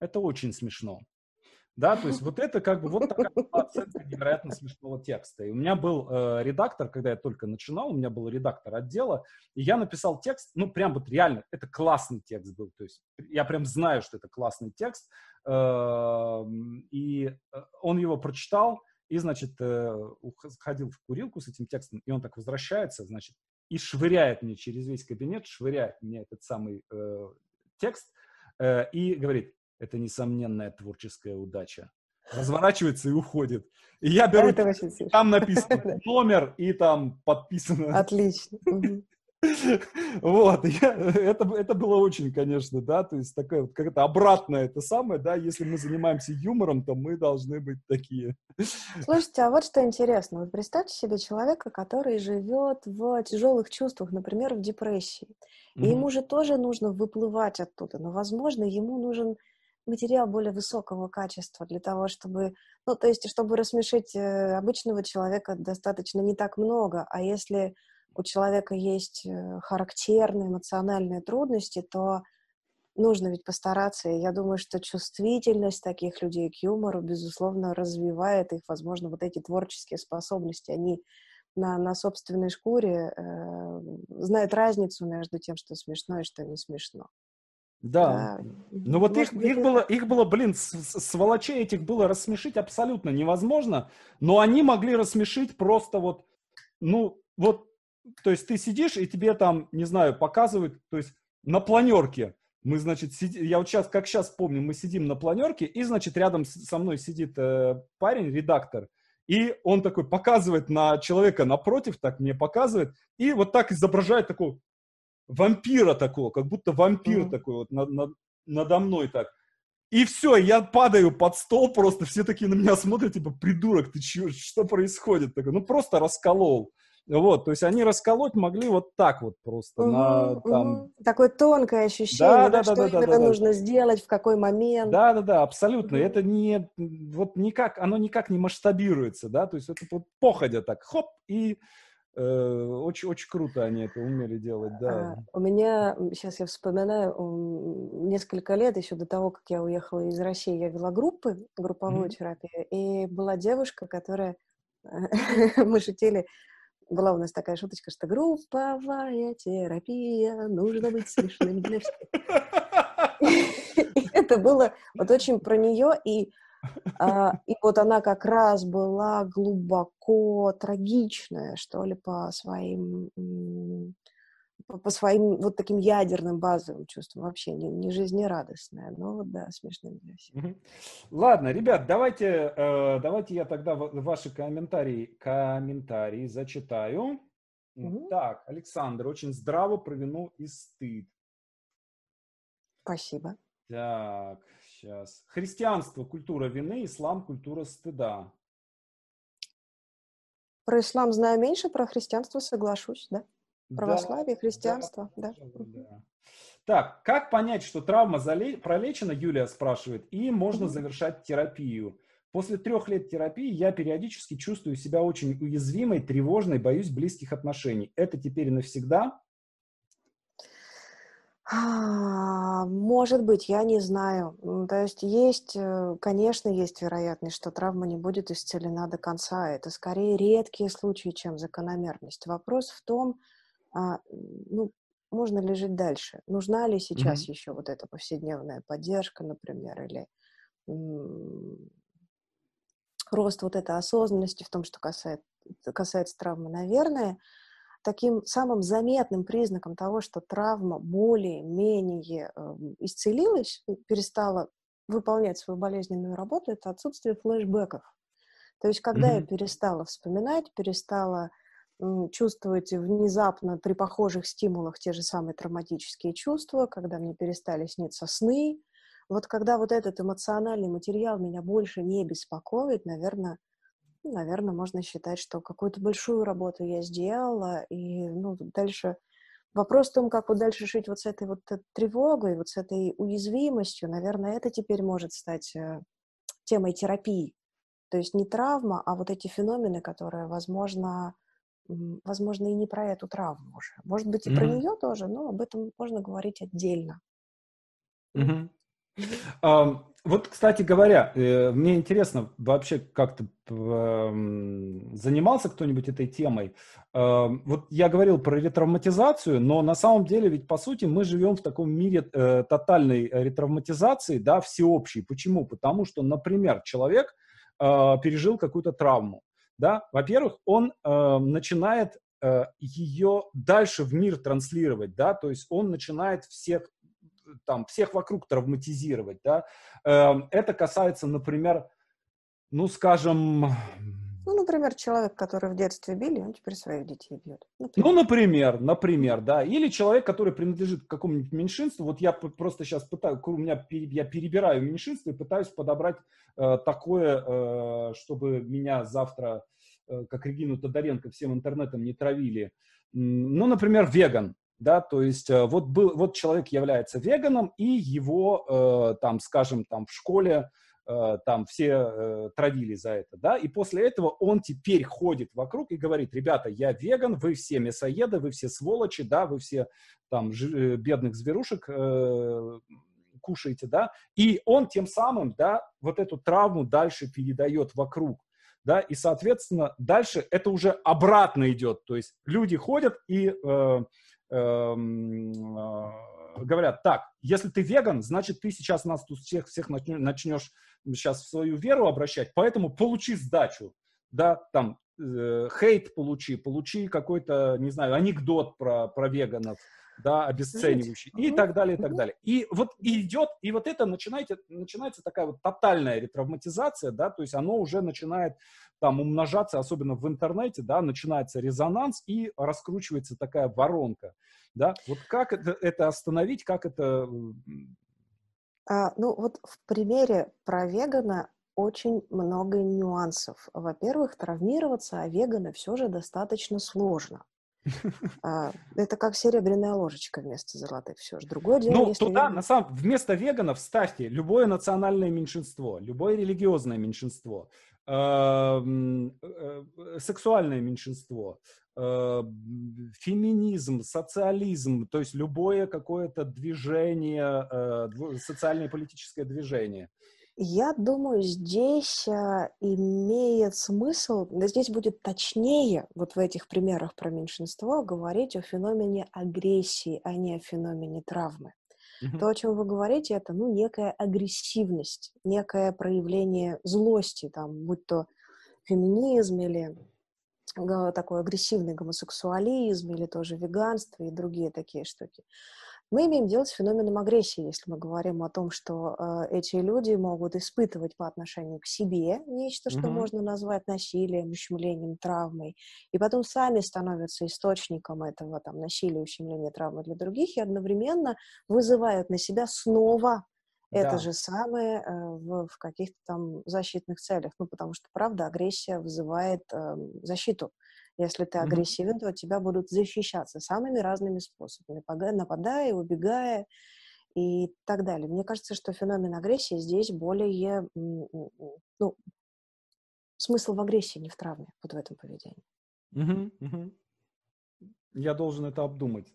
это очень смешно. Да, то есть вот это как бы вот такая оценка невероятно смешного текста. И у меня был э, редактор, когда я только начинал, у меня был редактор отдела, и я написал текст, ну прям вот реально, это классный текст был, то есть я прям знаю, что это классный текст, э, и он его прочитал, и, значит, э, ходил в курилку с этим текстом, и он так возвращается, значит, и швыряет мне через весь кабинет, швыряет мне этот самый э, текст, э, и говорит, это несомненная творческая удача. разворачивается и уходит. И я беру, Это там написано номер и там подписано. Отлично. Вот, я- это, это было очень, конечно, да, то есть такая вот какая-то обратная это самое, да, если мы занимаемся юмором, то мы должны быть такие. Слушайте, а вот что интересно. Вот представьте себе человека, который живет в тяжелых чувствах, например, в депрессии. И Мгм. ему же тоже нужно выплывать оттуда. Но, возможно, ему нужен материал более высокого качества для того, чтобы... Ну, то есть, чтобы рассмешить э, обычного человека достаточно не так много. А если у человека есть э, характерные эмоциональные трудности, то нужно ведь постараться. И я думаю, что чувствительность таких людей к юмору, безусловно, развивает их, возможно, вот эти творческие способности. Они на, на собственной шкуре э, знают разницу между тем, что смешно и что не смешно. Да. Ну вот их, Может их, это- было, их было, блин, сволочей этих было рассмешить абсолютно невозможно, но они могли рассмешить просто вот, ну, вот, то есть ты сидишь, и тебе там, не знаю, показывают, то есть на планерке, мы, значит, сиди- я вот сейчас, как сейчас помню, мы сидим на планерке, и, значит, рядом со мной сидит э, парень, редактор, и он такой показывает на человека напротив, так мне показывает, и вот так изображает такого вампира такого, как будто вампир Мгм. такой вот над- над- надо мной так. И все, я падаю под стол, просто все такие на меня смотрят, типа, придурок, ты чё, что происходит? Такой, ну, просто расколол. Вот, то есть они расколоть могли вот так вот просто, на, Мгм, там, мгм. Такое тонкое ощущение, Да, да, да, да, что да, да, именно да, да. нужно сделать, в какой момент. Да, да, да, абсолютно. Мгм. Это не, вот никак, оно никак не масштабируется, да, то есть это вот походя так, хоп, и э, очень, очень круто они это умели делать, да. А, У меня, сейчас я вспоминаю, несколько лет еще до того, как я уехала из России, я вела группы, групповую Мгм. терапию, и была девушка, которая, мы шутили, была у нас такая шуточка, что групповая терапия, нужно быть смешным для всех. Это было вот очень про нее, и, и вот она как раз была глубоко трагичная, что ли, по своим, по, своим вот таким ядерным базовым чувствам, вообще не, не жизнерадостная, но вот да, смешным для. Ладно, ребят, давайте, э, давайте я тогда ва- ваши комментарии, комментарии зачитаю. Мгм. Так, Александр, очень здраво про вину и стыд. Спасибо. Так, сейчас. Христианство, культура вины, ислам, культура стыда. Про ислам знаю меньше, про христианство соглашусь, да? Православие, да, христианство, да. да. Так, как понять, что травма зале- пролечена, Юлия спрашивает, и можно Мгм. завершать терапию? После трех лет терапии я периодически чувствую себя очень уязвимой, тревожной, боюсь близких отношений. Это теперь навсегда? А, Может быть, я не знаю. То есть есть, э, конечно, есть вероятность, что травма не будет исцелена до конца. Это скорее редкие случаи, чем закономерность. Вопрос в том, а, ну, можно ли жить дальше? Нужна ли сейчас Мгм. еще вот эта повседневная поддержка, например, или рост вот этой осознанности в том, что касается, касается травмы, наверное, таким самым заметным признаком того, что травма более-менее э, исцелилась, перестала выполнять свою болезненную работу, это отсутствие флешбеков. То есть, когда я Мгм. перестала вспоминать, перестала чувствовать внезапно при похожих стимулах те же самые травматические чувства, когда мне перестали сниться сны, вот когда вот этот эмоциональный материал меня больше не беспокоит, наверное, наверное, можно считать, что какую-то большую работу я сделала, и ну, дальше вопрос в том, как вот дальше жить вот с этой вот э, тревогой, вот с этой уязвимостью, наверное, это теперь может стать э, темой терапии. То есть не травма, а вот эти феномены, которые, возможно, возможно, и не про эту травму уже. Может быть, и про Мгм. нее тоже, но об этом можно говорить отдельно. Мгм. Вот, кстати говоря, э, мне интересно, вообще как-то занимался кто-нибудь этой темой? Вот я говорил про ретравматизацию, но на самом деле ведь, по сути, мы живем в таком мире э, тотальной ретравматизации, да, всеобщей. Почему? Потому что, например, человек э, пережил какую-то травму, да, во-первых, он э, начинает э, ее дальше в мир транслировать, да, то есть он начинает всех там всех вокруг травматизировать, да. Эм, Это касается, например, ну, скажем, ну, например, человек, который в детстве били, он теперь своих детей бьет. Например. Ну, например, например, да. Или человек, который принадлежит к какому-нибудь меньшинству. Вот я просто сейчас пытаюсь, у меня я перебираю меньшинство и пытаюсь подобрать э, такое, э, чтобы меня завтра, э, как Регину Тодоренко, всем интернетом не травили. Ну, например, веган. Да, то есть э, вот, был, вот человек является веганом, и его, э, там, скажем, там в школе Э, там все э, травили за это, да, и после этого он теперь ходит вокруг и говорит, ребята, я веган, вы все мясоеды, вы все сволочи, да, вы все там ж, э, бедных зверушек э, кушаете, да, и он тем самым, да, вот эту травму дальше передает вокруг, да, и, соответственно, дальше это уже обратно идет, то есть люди ходят и э, говорят, так, если ты веган, значит, ты сейчас нас тут всех, всех начнешь сейчас в свою веру обращать, поэтому получи сдачу, да, там, э, хейт получи, получи какой-то, не знаю, анекдот про, про веганов, да, обесценивающий, и так далее, и так далее. И вот идет, и вот это начинается, начинается такая вот тотальная ретравматизация, да, то есть оно уже начинает там умножаться, особенно в интернете, да, начинается резонанс и раскручивается такая воронка, да. Вот как это, это остановить, как это а, ну вот в примере про вегана очень много нюансов. Во-первых, травмироваться, а вегана все же достаточно сложно. А, это как серебряная ложечка вместо золотых. Все же другое дело. Ну, туда, веган... на самом вместо веганов ставьте любое национальное меньшинство, любое религиозное меньшинство, эм, э, сексуальное меньшинство, э, феминизм, социализм, то есть любое какое-то движение, э, социальное политическое движение. Я думаю, здесь а, имеет смысл, здесь будет точнее, вот в этих примерах про меньшинство, говорить о феномене агрессии, а не о феномене травмы. Mm-hmm. То, о чем вы говорите, это ну, некая агрессивность, некое проявление злости, там, будь то феминизм или такой агрессивный гомосексуализм или тоже веганство и другие такие штуки. Мы имеем дело с феноменом агрессии, если мы говорим о том, что э, эти люди могут испытывать по отношению к себе нечто, что mm-hmm. можно назвать насилием, ущемлением, травмой, и потом сами становятся источником этого там, насилия, ущемления, травмы для других, и одновременно вызывают на себя снова это да. же самое э, в, в каких-то там защитных целях. Ну, потому что, правда, агрессия вызывает э, защиту. Если ты агрессивен, mm-hmm. то тебя будут защищаться самыми разными способами, нападая, убегая и так далее. Мне кажется, что феномен агрессии здесь более, ну, смысл в агрессии, не в травме, вот в этом поведении. Mm-hmm. Mm-hmm. Я должен это обдумать.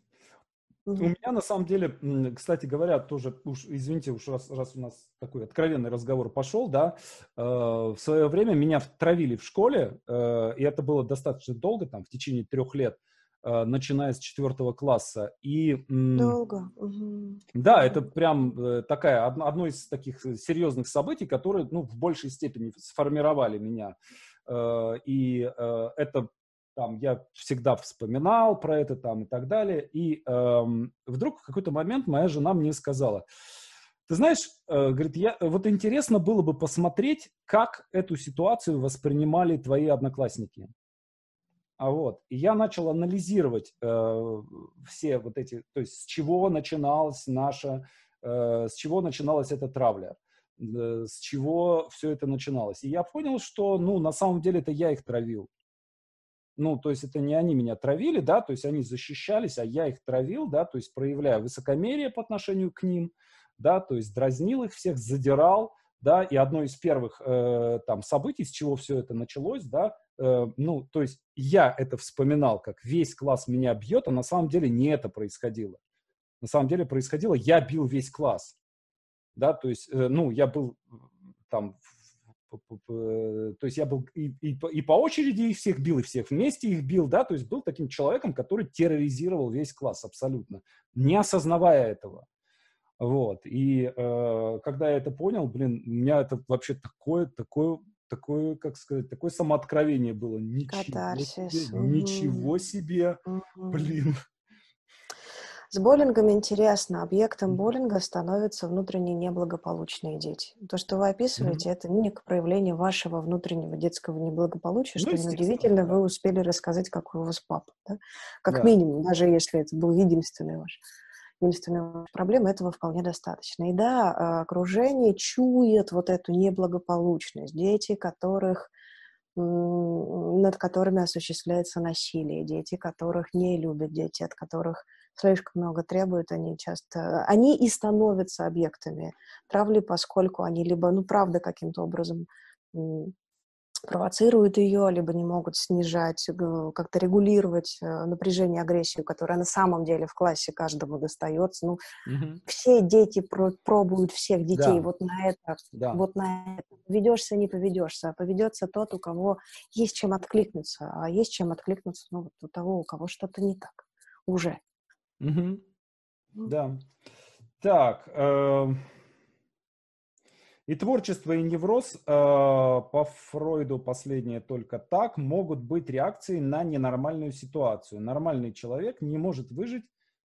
У меня на самом деле, кстати говоря, тоже, уж извините, уж раз, раз у нас такой откровенный разговор пошел, да, э, в свое время меня травили в школе, э, и это было достаточно долго, там, в течение трех лет, э, начиная с четвертого класса. И, долго. Да, это прям э, такая, одно, одно из таких серьезных событий, которые, ну, в большей степени сформировали меня. Э, и э, это там я всегда вспоминал про это там и так далее. И эм, вдруг в какой-то момент моя жена мне сказала, ты знаешь, э, говорит, я, вот интересно было бы посмотреть, как эту ситуацию воспринимали твои одноклассники. А вот, и я начал анализировать э, все вот эти, то есть с чего начиналась наша, э, с чего начиналась эта травля, э, с чего все это начиналось. И я понял, что, ну, на самом деле это я их травил. Ну, то есть это не они меня травили, да, то есть они защищались, а я их травил, да, то есть проявляя высокомерие по отношению к ним, да, то есть дразнил их всех, задирал, да, и одно из первых э, там событий, с чего все это началось, да, э, ну, то есть я это вспоминал, как весь класс меня бьет, а на самом деле не это происходило. На самом деле происходило, я бил весь класс, да, то есть, э, ну, я был там то есть я был и, и, и по очереди их всех бил, и всех вместе их бил, да, то есть был таким человеком, который терроризировал весь класс абсолютно, не осознавая этого. Вот, и э, когда я это понял, блин, у меня это вообще такое, такое, такое, как сказать, такое самооткровение было. Ничего Катарсис. себе, ничего себе, блин. С буллингом интересно. Объектом буллинга становятся внутренне неблагополучные дети. То, что вы описываете, mm-hmm. это мимик проявления вашего внутреннего детского неблагополучия, ну, что неудивительно, вы успели рассказать, какой у вас папа. Да? Как да. минимум, даже если это был единственный ваш единственная проблема, этого вполне достаточно. И да, а, окружение чует вот эту неблагополучность. Дети, которых над которыми осуществляется насилие, дети, которых не любят, дети, от которых слишком много требуют, они часто, они и становятся объектами травли, поскольку они либо, ну, правда, каким-то образом провоцируют ее, либо не могут снижать, как-то регулировать э, напряжение, агрессию, которая на самом деле в классе каждому достается. Ну, угу. все дети про пробуют всех детей. Да. Вот на это, да. вот на это. Поведешься, не поведешься. А поведется тот, у кого есть чем откликнуться. А есть чем откликнуться, ну, вот у того, у кого что-то не так уже. Угу. Да. Так, э и творчество, и невроз, э, по Фройду последнее только так, могут быть реакцией на ненормальную ситуацию. Нормальный человек не может выжить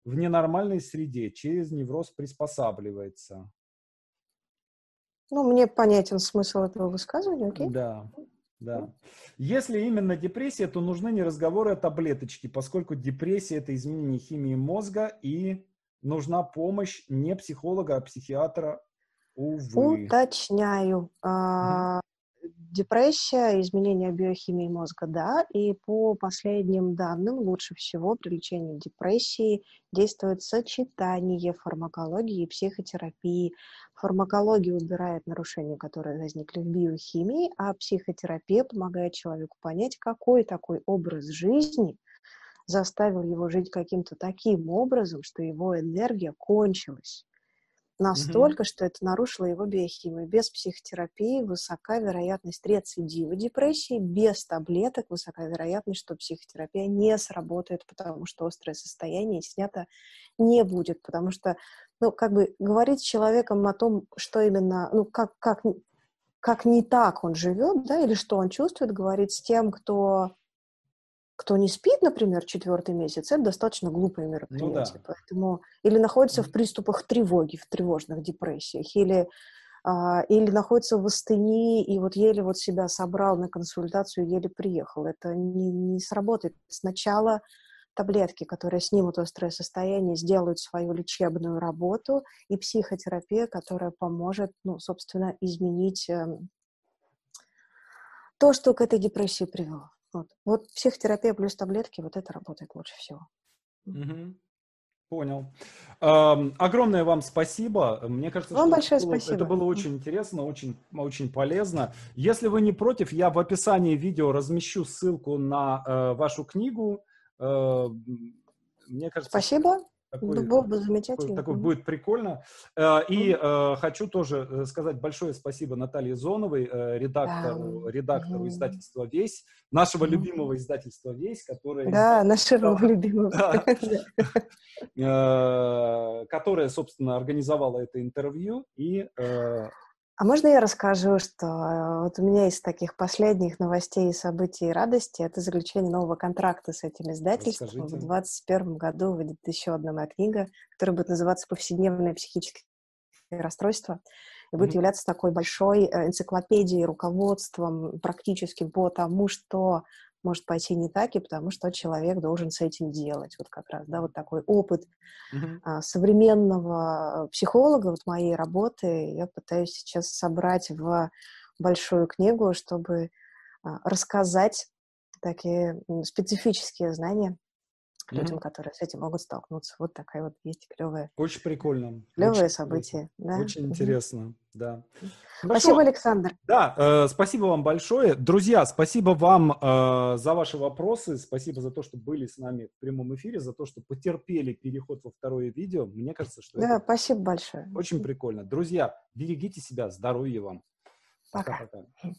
в ненормальной среде, через невроз приспосабливается. Ну, мне понятен смысл этого высказывания, окей? Да, да. Если именно депрессия, то нужны не разговоры, а таблеточки, поскольку депрессия – это изменение химии мозга, и нужна помощь не психолога, а психиатра Увы. Уточняю. А, депрессия, изменение биохимии мозга, да, и по последним данным лучше всего при лечении депрессии действует сочетание фармакологии и психотерапии. Фармакология убирает нарушения, которые возникли в биохимии, а психотерапия помогает человеку понять, какой такой образ жизни заставил его жить каким-то таким образом, что его энергия кончилась. Настолько, mm-hmm. что это нарушило его биохимию. Без психотерапии высока вероятность рецидива депрессии, без таблеток высока вероятность, что психотерапия не сработает, потому что острое состояние снято не будет, потому что, ну, как бы говорить с человеком о том, что именно, ну, как, как, как не так он живет, да, или что он чувствует, говорить с тем, кто кто не спит, например, четвертый месяц, это достаточно глупое мероприятие. Ну, да. Поэтому или находится в приступах тревоги, в тревожных депрессиях, или а, или находится в астении и вот еле вот себя собрал на консультацию, еле приехал. Это не, не сработает. Сначала таблетки, которые снимут острое состояние, сделают свою лечебную работу, и психотерапия, которая поможет, ну, собственно, изменить э, то, что к этой депрессии привело. Вот. вот психотерапия плюс таблетки, вот это работает лучше всего. Угу. Понял. Эм, огромное вам спасибо. Мне кажется, вам что большое это было, спасибо. это было очень интересно, очень, очень полезно. Если вы не против, я в описании видео размещу ссылку на э, вашу книгу. Э, мне кажется, спасибо. Такой, ну, было бы замечательно. Такой, такой будет прикольно. Э, и э, хочу тоже э, сказать большое спасибо Наталье Зоновой, редактору, да. редактору издательства «Весь», нашего любимого издательства «Весь», которое... Да, нашего любимого. Которая, собственно, организовала это интервью и а можно я расскажу, что э, вот у меня из таких последних новостей событий и радости это заключение нового контракта с этим издательством. Расскажите. В 2021 году выйдет еще одна моя книга, которая будет называться «Повседневное психическое расстройство» и будет mm-hmm. являться такой большой э, энциклопедией, руководством практическим по тому, что может пойти не так, и потому что человек должен с этим делать. Вот как раз, да, вот такой опыт mm-hmm. а, современного психолога, вот моей работы, я пытаюсь сейчас собрать в большую книгу, чтобы а, рассказать такие специфические знания к людям, mm-hmm. которые с этим могут столкнуться. Вот такая вот есть клевая. Очень прикольно. Клевое событие. Да? Очень mm-hmm. интересно, да. Хорошо. Спасибо, Александр. Да, э, спасибо вам большое. Друзья, спасибо вам э, за ваши вопросы, спасибо за то, что были с нами в прямом эфире, за то, что потерпели переход во второе видео. Мне кажется, что да, спасибо большое. Очень прикольно. Друзья, берегите себя, здоровья вам. Пока. Пока-пока.